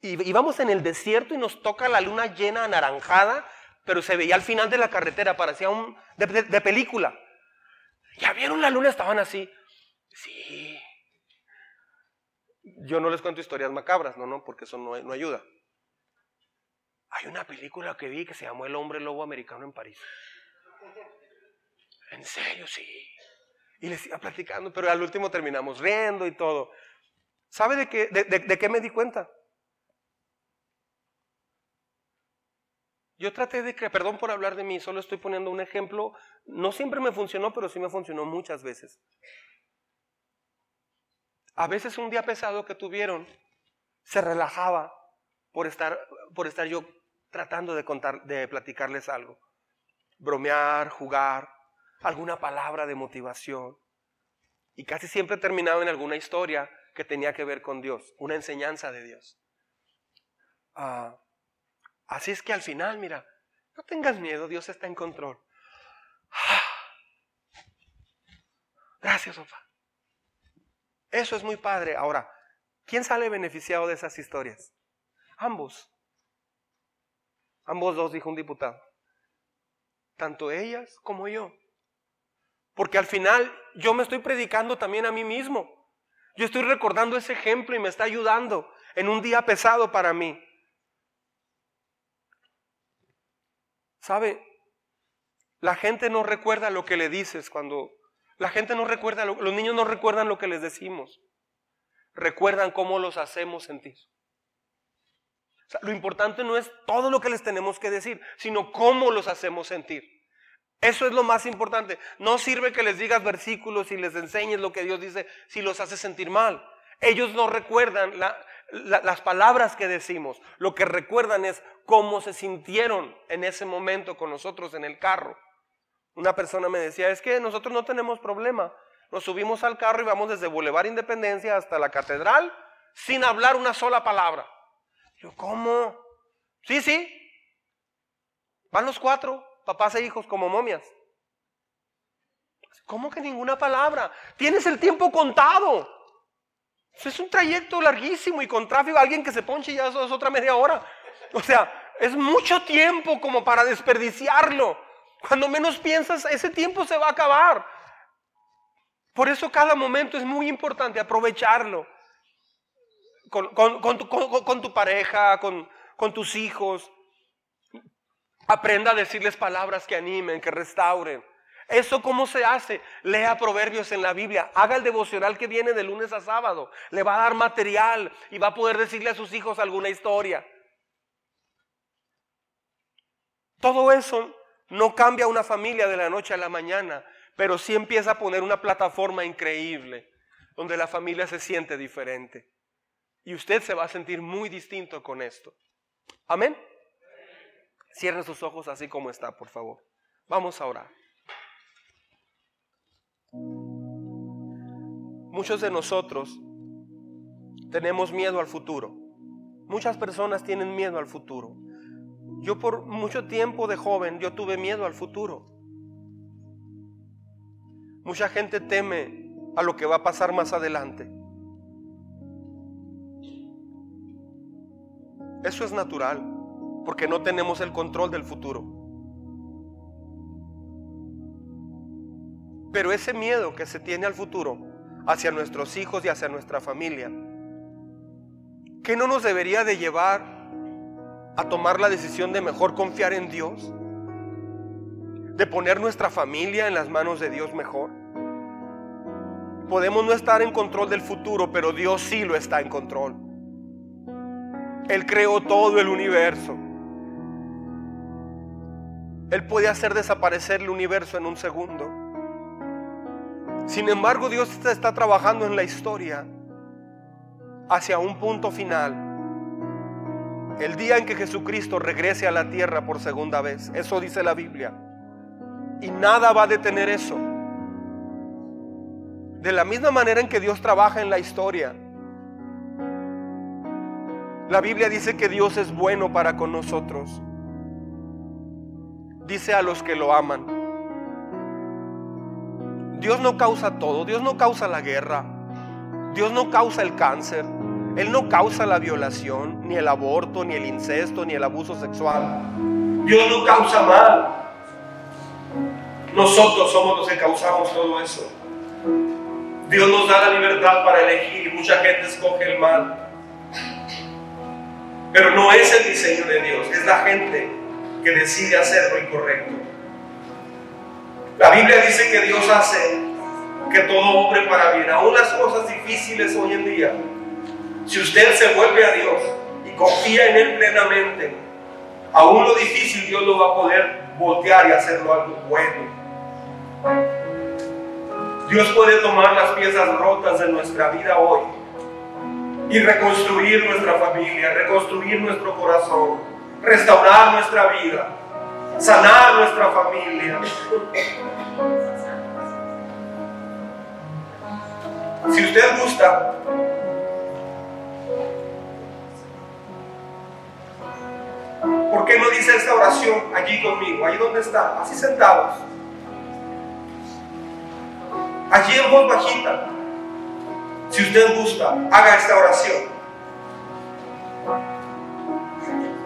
Y íbamos en el desierto y nos toca la luna llena anaranjada, pero se veía al final de la carretera, parecía un de, película. ¿Ya vieron la luna? Estaban así. Sí. Yo no les cuento historias macabras, no, no, porque eso no, no ayuda. Hay una película que vi que se llamó El hombre lobo americano en París. En serio, sí. Y les iba platicando, pero al último terminamos riendo y todo. ¿Sabe de qué, de, qué me di cuenta? Yo traté de que, perdón por hablar de mí, solo estoy poniendo un ejemplo. No siempre me funcionó, pero sí me funcionó muchas veces. A veces un día pesado que tuvieron se relajaba por estar, por estar yo tratando de contar, de platicarles algo. Bromear, jugar, alguna palabra de motivación. Y casi siempre terminaba en alguna historia que tenía que ver con Dios, una enseñanza de Dios. Ah, así es que al final, mira, no tengas miedo, Dios está en control. Gracias, papá. Eso es muy padre. Ahora, ¿quién sale beneficiado de esas historias? Ambos. Ambos dos, dijo un diputado. Tanto ellas como yo. Porque al final yo me estoy predicando también a mí mismo. Yo estoy recordando ese ejemplo y me está ayudando en un día pesado para mí. ¿Sabe? La gente no recuerda lo que le dices cuando... La gente no recuerda, los niños no recuerdan lo que les decimos. Recuerdan cómo los hacemos sentir. lo importante no es todo lo que les tenemos que decir, sino cómo los hacemos sentir. Eso es lo más importante. No sirve que les digas versículos y les enseñes lo que Dios dice si los hace sentir mal. Ellos no recuerdan las palabras que decimos. Lo que recuerdan es cómo se sintieron en ese momento con nosotros en el carro. Una persona me decía, es que nosotros no tenemos problema. Nos subimos al carro y vamos desde Boulevard Independencia hasta la catedral sin hablar una sola palabra. Yo, ¿cómo? Sí, sí. Van los cuatro papás e hijos como momias. ¿Cómo que ninguna palabra? Tienes el tiempo contado. Es un trayecto larguísimo y con tráfico, alguien que se ponche ya es otra media hora. O sea, es mucho tiempo como para desperdiciarlo. Cuando menos piensas, ese tiempo se va a acabar. Por eso cada momento es muy importante aprovecharlo. Con, tu, pareja, con tus hijos, Aprenda a decirles palabras que animen, que restauren. ¿Eso cómo se hace? Lea proverbios en la Biblia. Haga el devocional que viene de lunes a sábado. Le va a dar material y va a poder decirle a sus hijos alguna historia. Todo eso no cambia una familia de la noche a la mañana, pero sí empieza a poner una plataforma increíble donde la familia se siente diferente. Y usted se va a sentir muy distinto con esto. Amén. Cierre sus ojos así como está, por favor. Vamos a orar. Muchos de nosotros tenemos miedo al futuro. Muchas personas tienen miedo al futuro. Yo por mucho tiempo de joven, yo tuve miedo al futuro. Mucha gente teme a lo que va a pasar más adelante. Eso es natural porque no tenemos el control del futuro. Pero ese miedo que se tiene al futuro hacia nuestros hijos y hacia nuestra familia, ¿qué no nos debería de llevar a tomar la decisión de mejor confiar en Dios? De poner nuestra familia en las manos de Dios mejor. Podemos no estar en control del futuro, pero Dios sí lo está en control. Él creó todo el universo. Él puede hacer desaparecer el universo en un segundo. Sin embargo, Dios está trabajando en la historia hacia un punto final. El día en que Jesucristo regrese a la tierra por segunda vez. Eso dice la Biblia. Y nada va a detener eso. De la misma manera en que Dios trabaja en la historia. La Biblia dice que Dios es bueno para con nosotros dice a los que lo aman. Dios no causa todo, Dios no causa la guerra, Dios no causa el cáncer, Él no causa la violación, ni el aborto, ni el incesto, ni el abuso sexual. Dios no causa mal. Nosotros somos los que causamos todo eso. Dios nos da la libertad para elegir y mucha gente escoge el mal. Pero no es el diseño de Dios, es la gente que decide hacer lo incorrecto. La Biblia dice que Dios hace que todo hombre para bien, aún las cosas difíciles hoy en día. Si usted se vuelve a Dios y confía en Él plenamente, aún lo difícil Dios lo va a poder voltear y hacerlo algo bueno. Dios puede tomar las piezas rotas de nuestra vida hoy y reconstruir nuestra familia, reconstruir nuestro corazón, restaurar nuestra vida, sanar nuestra familia. Si usted gusta, ¿por qué no dice esta oración allí conmigo, ahí donde está, así sentados? Allí en voz bajita. Si usted gusta, haga esta oración.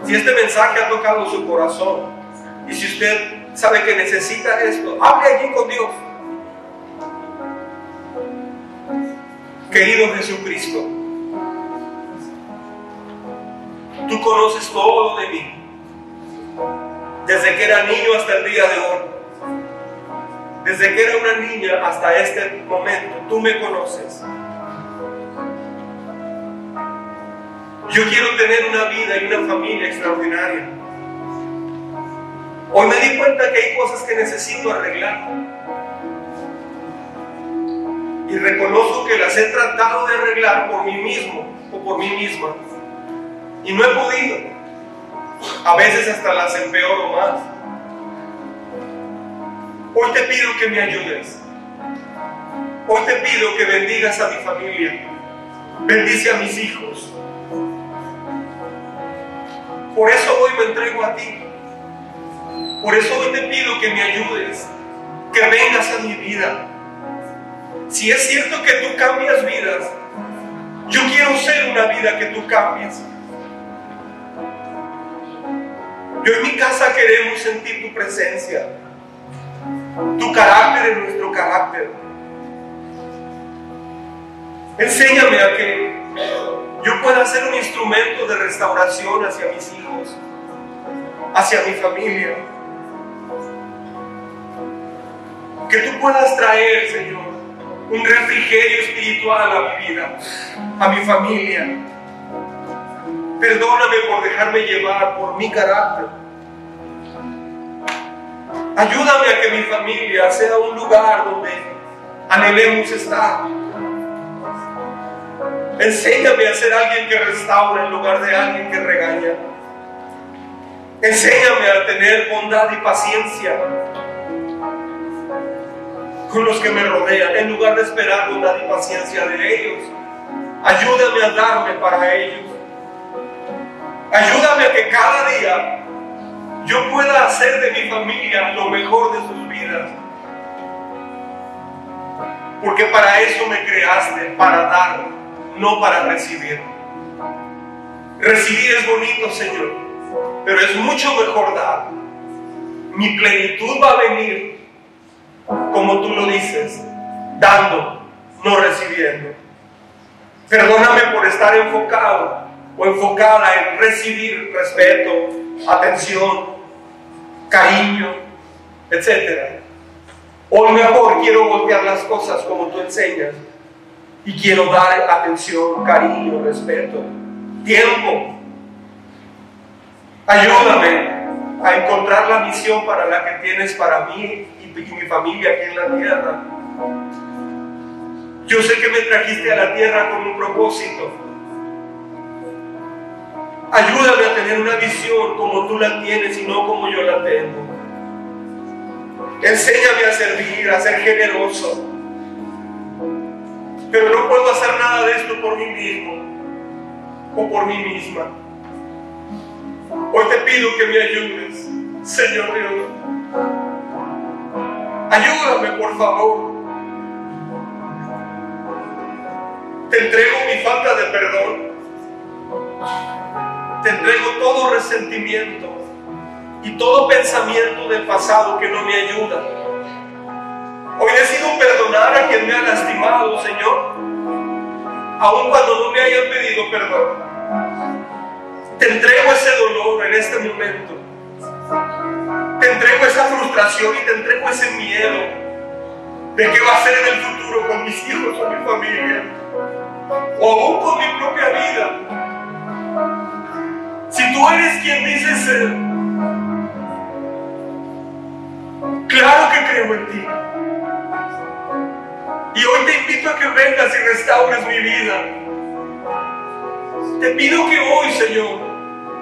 Si este mensaje ha tocado su corazón y si usted sabe que necesita esto, hable allí con Dios. Querido Jesucristo, tú conoces todo de mí, desde que era niño hasta el día de hoy. Desde que era una niña hasta este momento, tú me conoces. Yo quiero tener una vida y una familia extraordinaria. Hoy me di cuenta que hay cosas que necesito arreglar. Y reconozco que las he tratado de arreglar por mí mismo o por mí misma. Y no he podido. A veces hasta las empeoro más. Hoy te pido que me ayudes. Hoy te pido que bendigas a mi familia. Bendice a mis hijos. Por eso hoy me entrego a ti. Por eso hoy te pido que me ayudes. Que vengas a mi vida. Si es cierto que tú cambias vidas, yo quiero ser una vida que tú cambies. Yo en mi casa queremos sentir tu presencia. Tu carácter es nuestro carácter. Enséñame a que yo pueda ser un instrumento de restauración hacia mis hijos, hacia mi familia. Que tú puedas traer, Señor, un refrigerio espiritual a mi vida, a mi familia. Perdóname por dejarme llevar por mi carácter Ayúdame a que mi familia sea un lugar donde anhelemos estar. Enséñame a ser alguien que restaura en lugar de alguien que regaña. Enséñame a tener bondad y paciencia con los que me rodean, en lugar de esperar bondad y paciencia de ellos. Ayúdame a darme para ellos. Ayúdame a que cada día yo pueda hacer de mi familia lo mejor de sus vidas. Porque para eso me creaste, para dar, no para recibir. Recibir es bonito, Señor, pero es mucho mejor dar. Mi plenitud va a venir, como tú lo dices, dando, no recibiendo. Perdóname por estar enfocado o enfocada en recibir respeto, atención, cariño, etc. O mejor quiero voltear las cosas como tú enseñas y quiero dar atención, cariño, respeto, tiempo. Ayúdame a encontrar la misión para la que tienes para mí y, mi familia aquí en la tierra. Yo sé que me trajiste a la tierra con un propósito. Ayúdame a tener una visión como tú la tienes y no como yo la tengo. Enséñame a servir, a ser generoso. Pero no puedo hacer nada de esto por mí mismo o por mí misma. Hoy te pido que me ayudes, Señor Dios. Ayúdame, por favor. Te entrego mi falta de perdón te entrego todo resentimiento y todo pensamiento del pasado que no me ayuda. Hoy decido perdonar a quien me ha lastimado, Señor, aun cuando no me hayan pedido perdón. Te entrego ese dolor en este momento. Te entrego esa frustración y te entrego ese miedo de qué va a ser en el futuro con mis hijos o mi familia, o aún con mi propia vida. Si tú eres quien dices ser, claro que creo en ti. Y hoy te invito a que vengas y restaures mi vida. Te pido que hoy, Señor,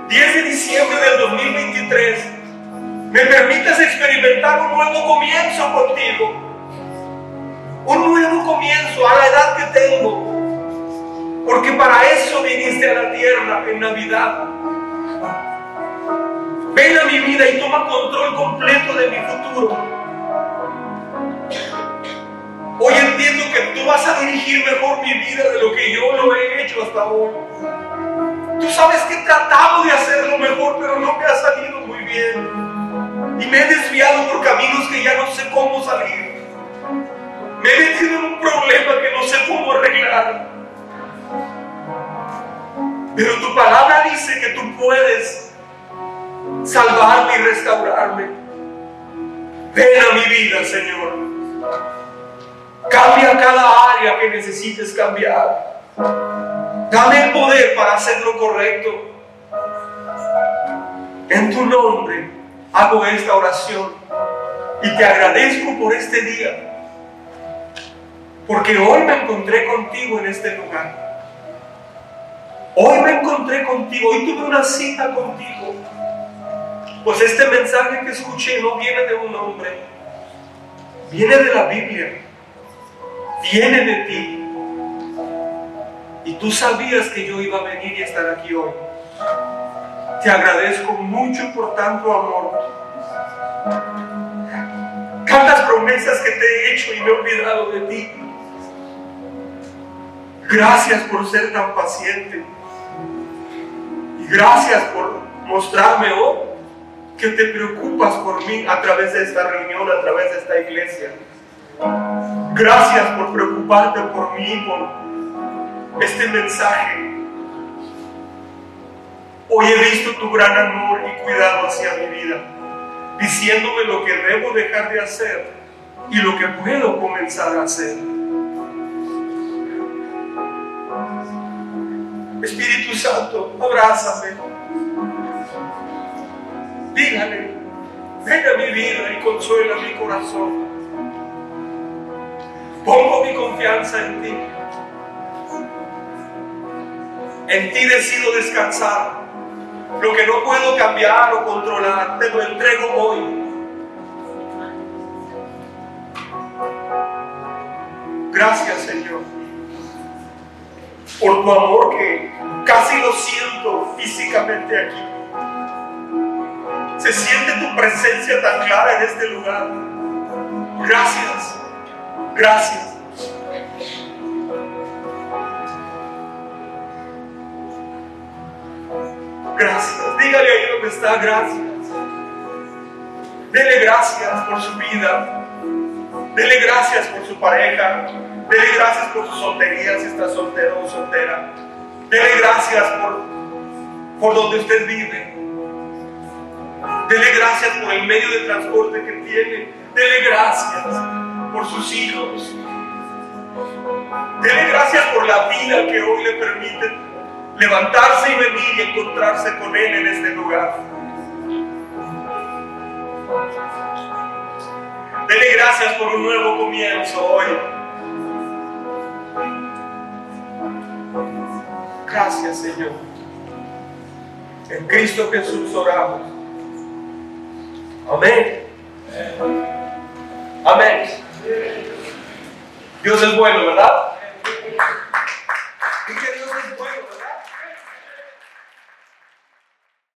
10 de diciembre del 2023, me permitas experimentar un nuevo comienzo contigo. Un nuevo comienzo a la edad que tengo. Porque para eso viniste a la tierra en Navidad. Ven a mi vida y toma control completo de mi futuro. Hoy entiendo que tú vas a dirigir mejor mi vida de lo que yo lo he hecho hasta hoy. Tú sabes que he tratado de hacerlo mejor, pero no me ha salido muy bien. Y me he desviado por caminos que ya no sé cómo salir. Me he metido en un problema que no sé cómo arreglar. Pero tu palabra dice que tú puedes salvarme y restaurarme. Ven a mi vida, Señor. Cambia cada área que necesites cambiar. Dame el poder para hacer lo correcto. En tu nombre hago esta oración y te agradezco por este día. Porque hoy me encontré contigo en este lugar. Hoy me encontré contigo, hoy tuve una cita contigo. Pues este mensaje que escuché no viene de un hombre, viene de la Biblia viene de ti. Y tú sabías que yo iba a venir y estar aquí hoy. Te agradezco mucho por tanto amor. Tantas promesas que te he hecho y me he olvidado de ti. Gracias por ser tan paciente. Y gracias por mostrarme hoy que te preocupas por mí a través de esta reunión, a través de esta iglesia. Gracias por preocuparte por mí, por este mensaje. Hoy he visto tu gran amor y cuidado hacia mi vida, diciéndome lo que debo dejar de hacer y lo que puedo comenzar a hacer. Espíritu Santo, abrázame. Dígale, ven a mi vida y consuela mi corazón. Pongo mi confianza en ti. En ti decido descansar. Lo que no puedo cambiar o controlar, te lo entrego hoy. Gracias Señor por tu amor que casi lo siento físicamente aquí. Se siente tu presencia tan clara en este lugar. Gracias. Gracias. Gracias. Dígale ahí donde está, gracias. Dele gracias por su vida. Dele gracias por su pareja. Dele gracias por su soltería si está soltero o soltera. Dele gracias por, por donde usted vive. Dele gracias por el medio de transporte que tiene. Dele gracias por sus hijos. Dele gracias por la vida que hoy le permite levantarse y venir y encontrarse con Él en este lugar. Dele gracias por un nuevo comienzo hoy. Gracias Señor. En Cristo Jesús oramos. Amén. Amén. Dios es bueno, ¿verdad? Y que Dios es bueno.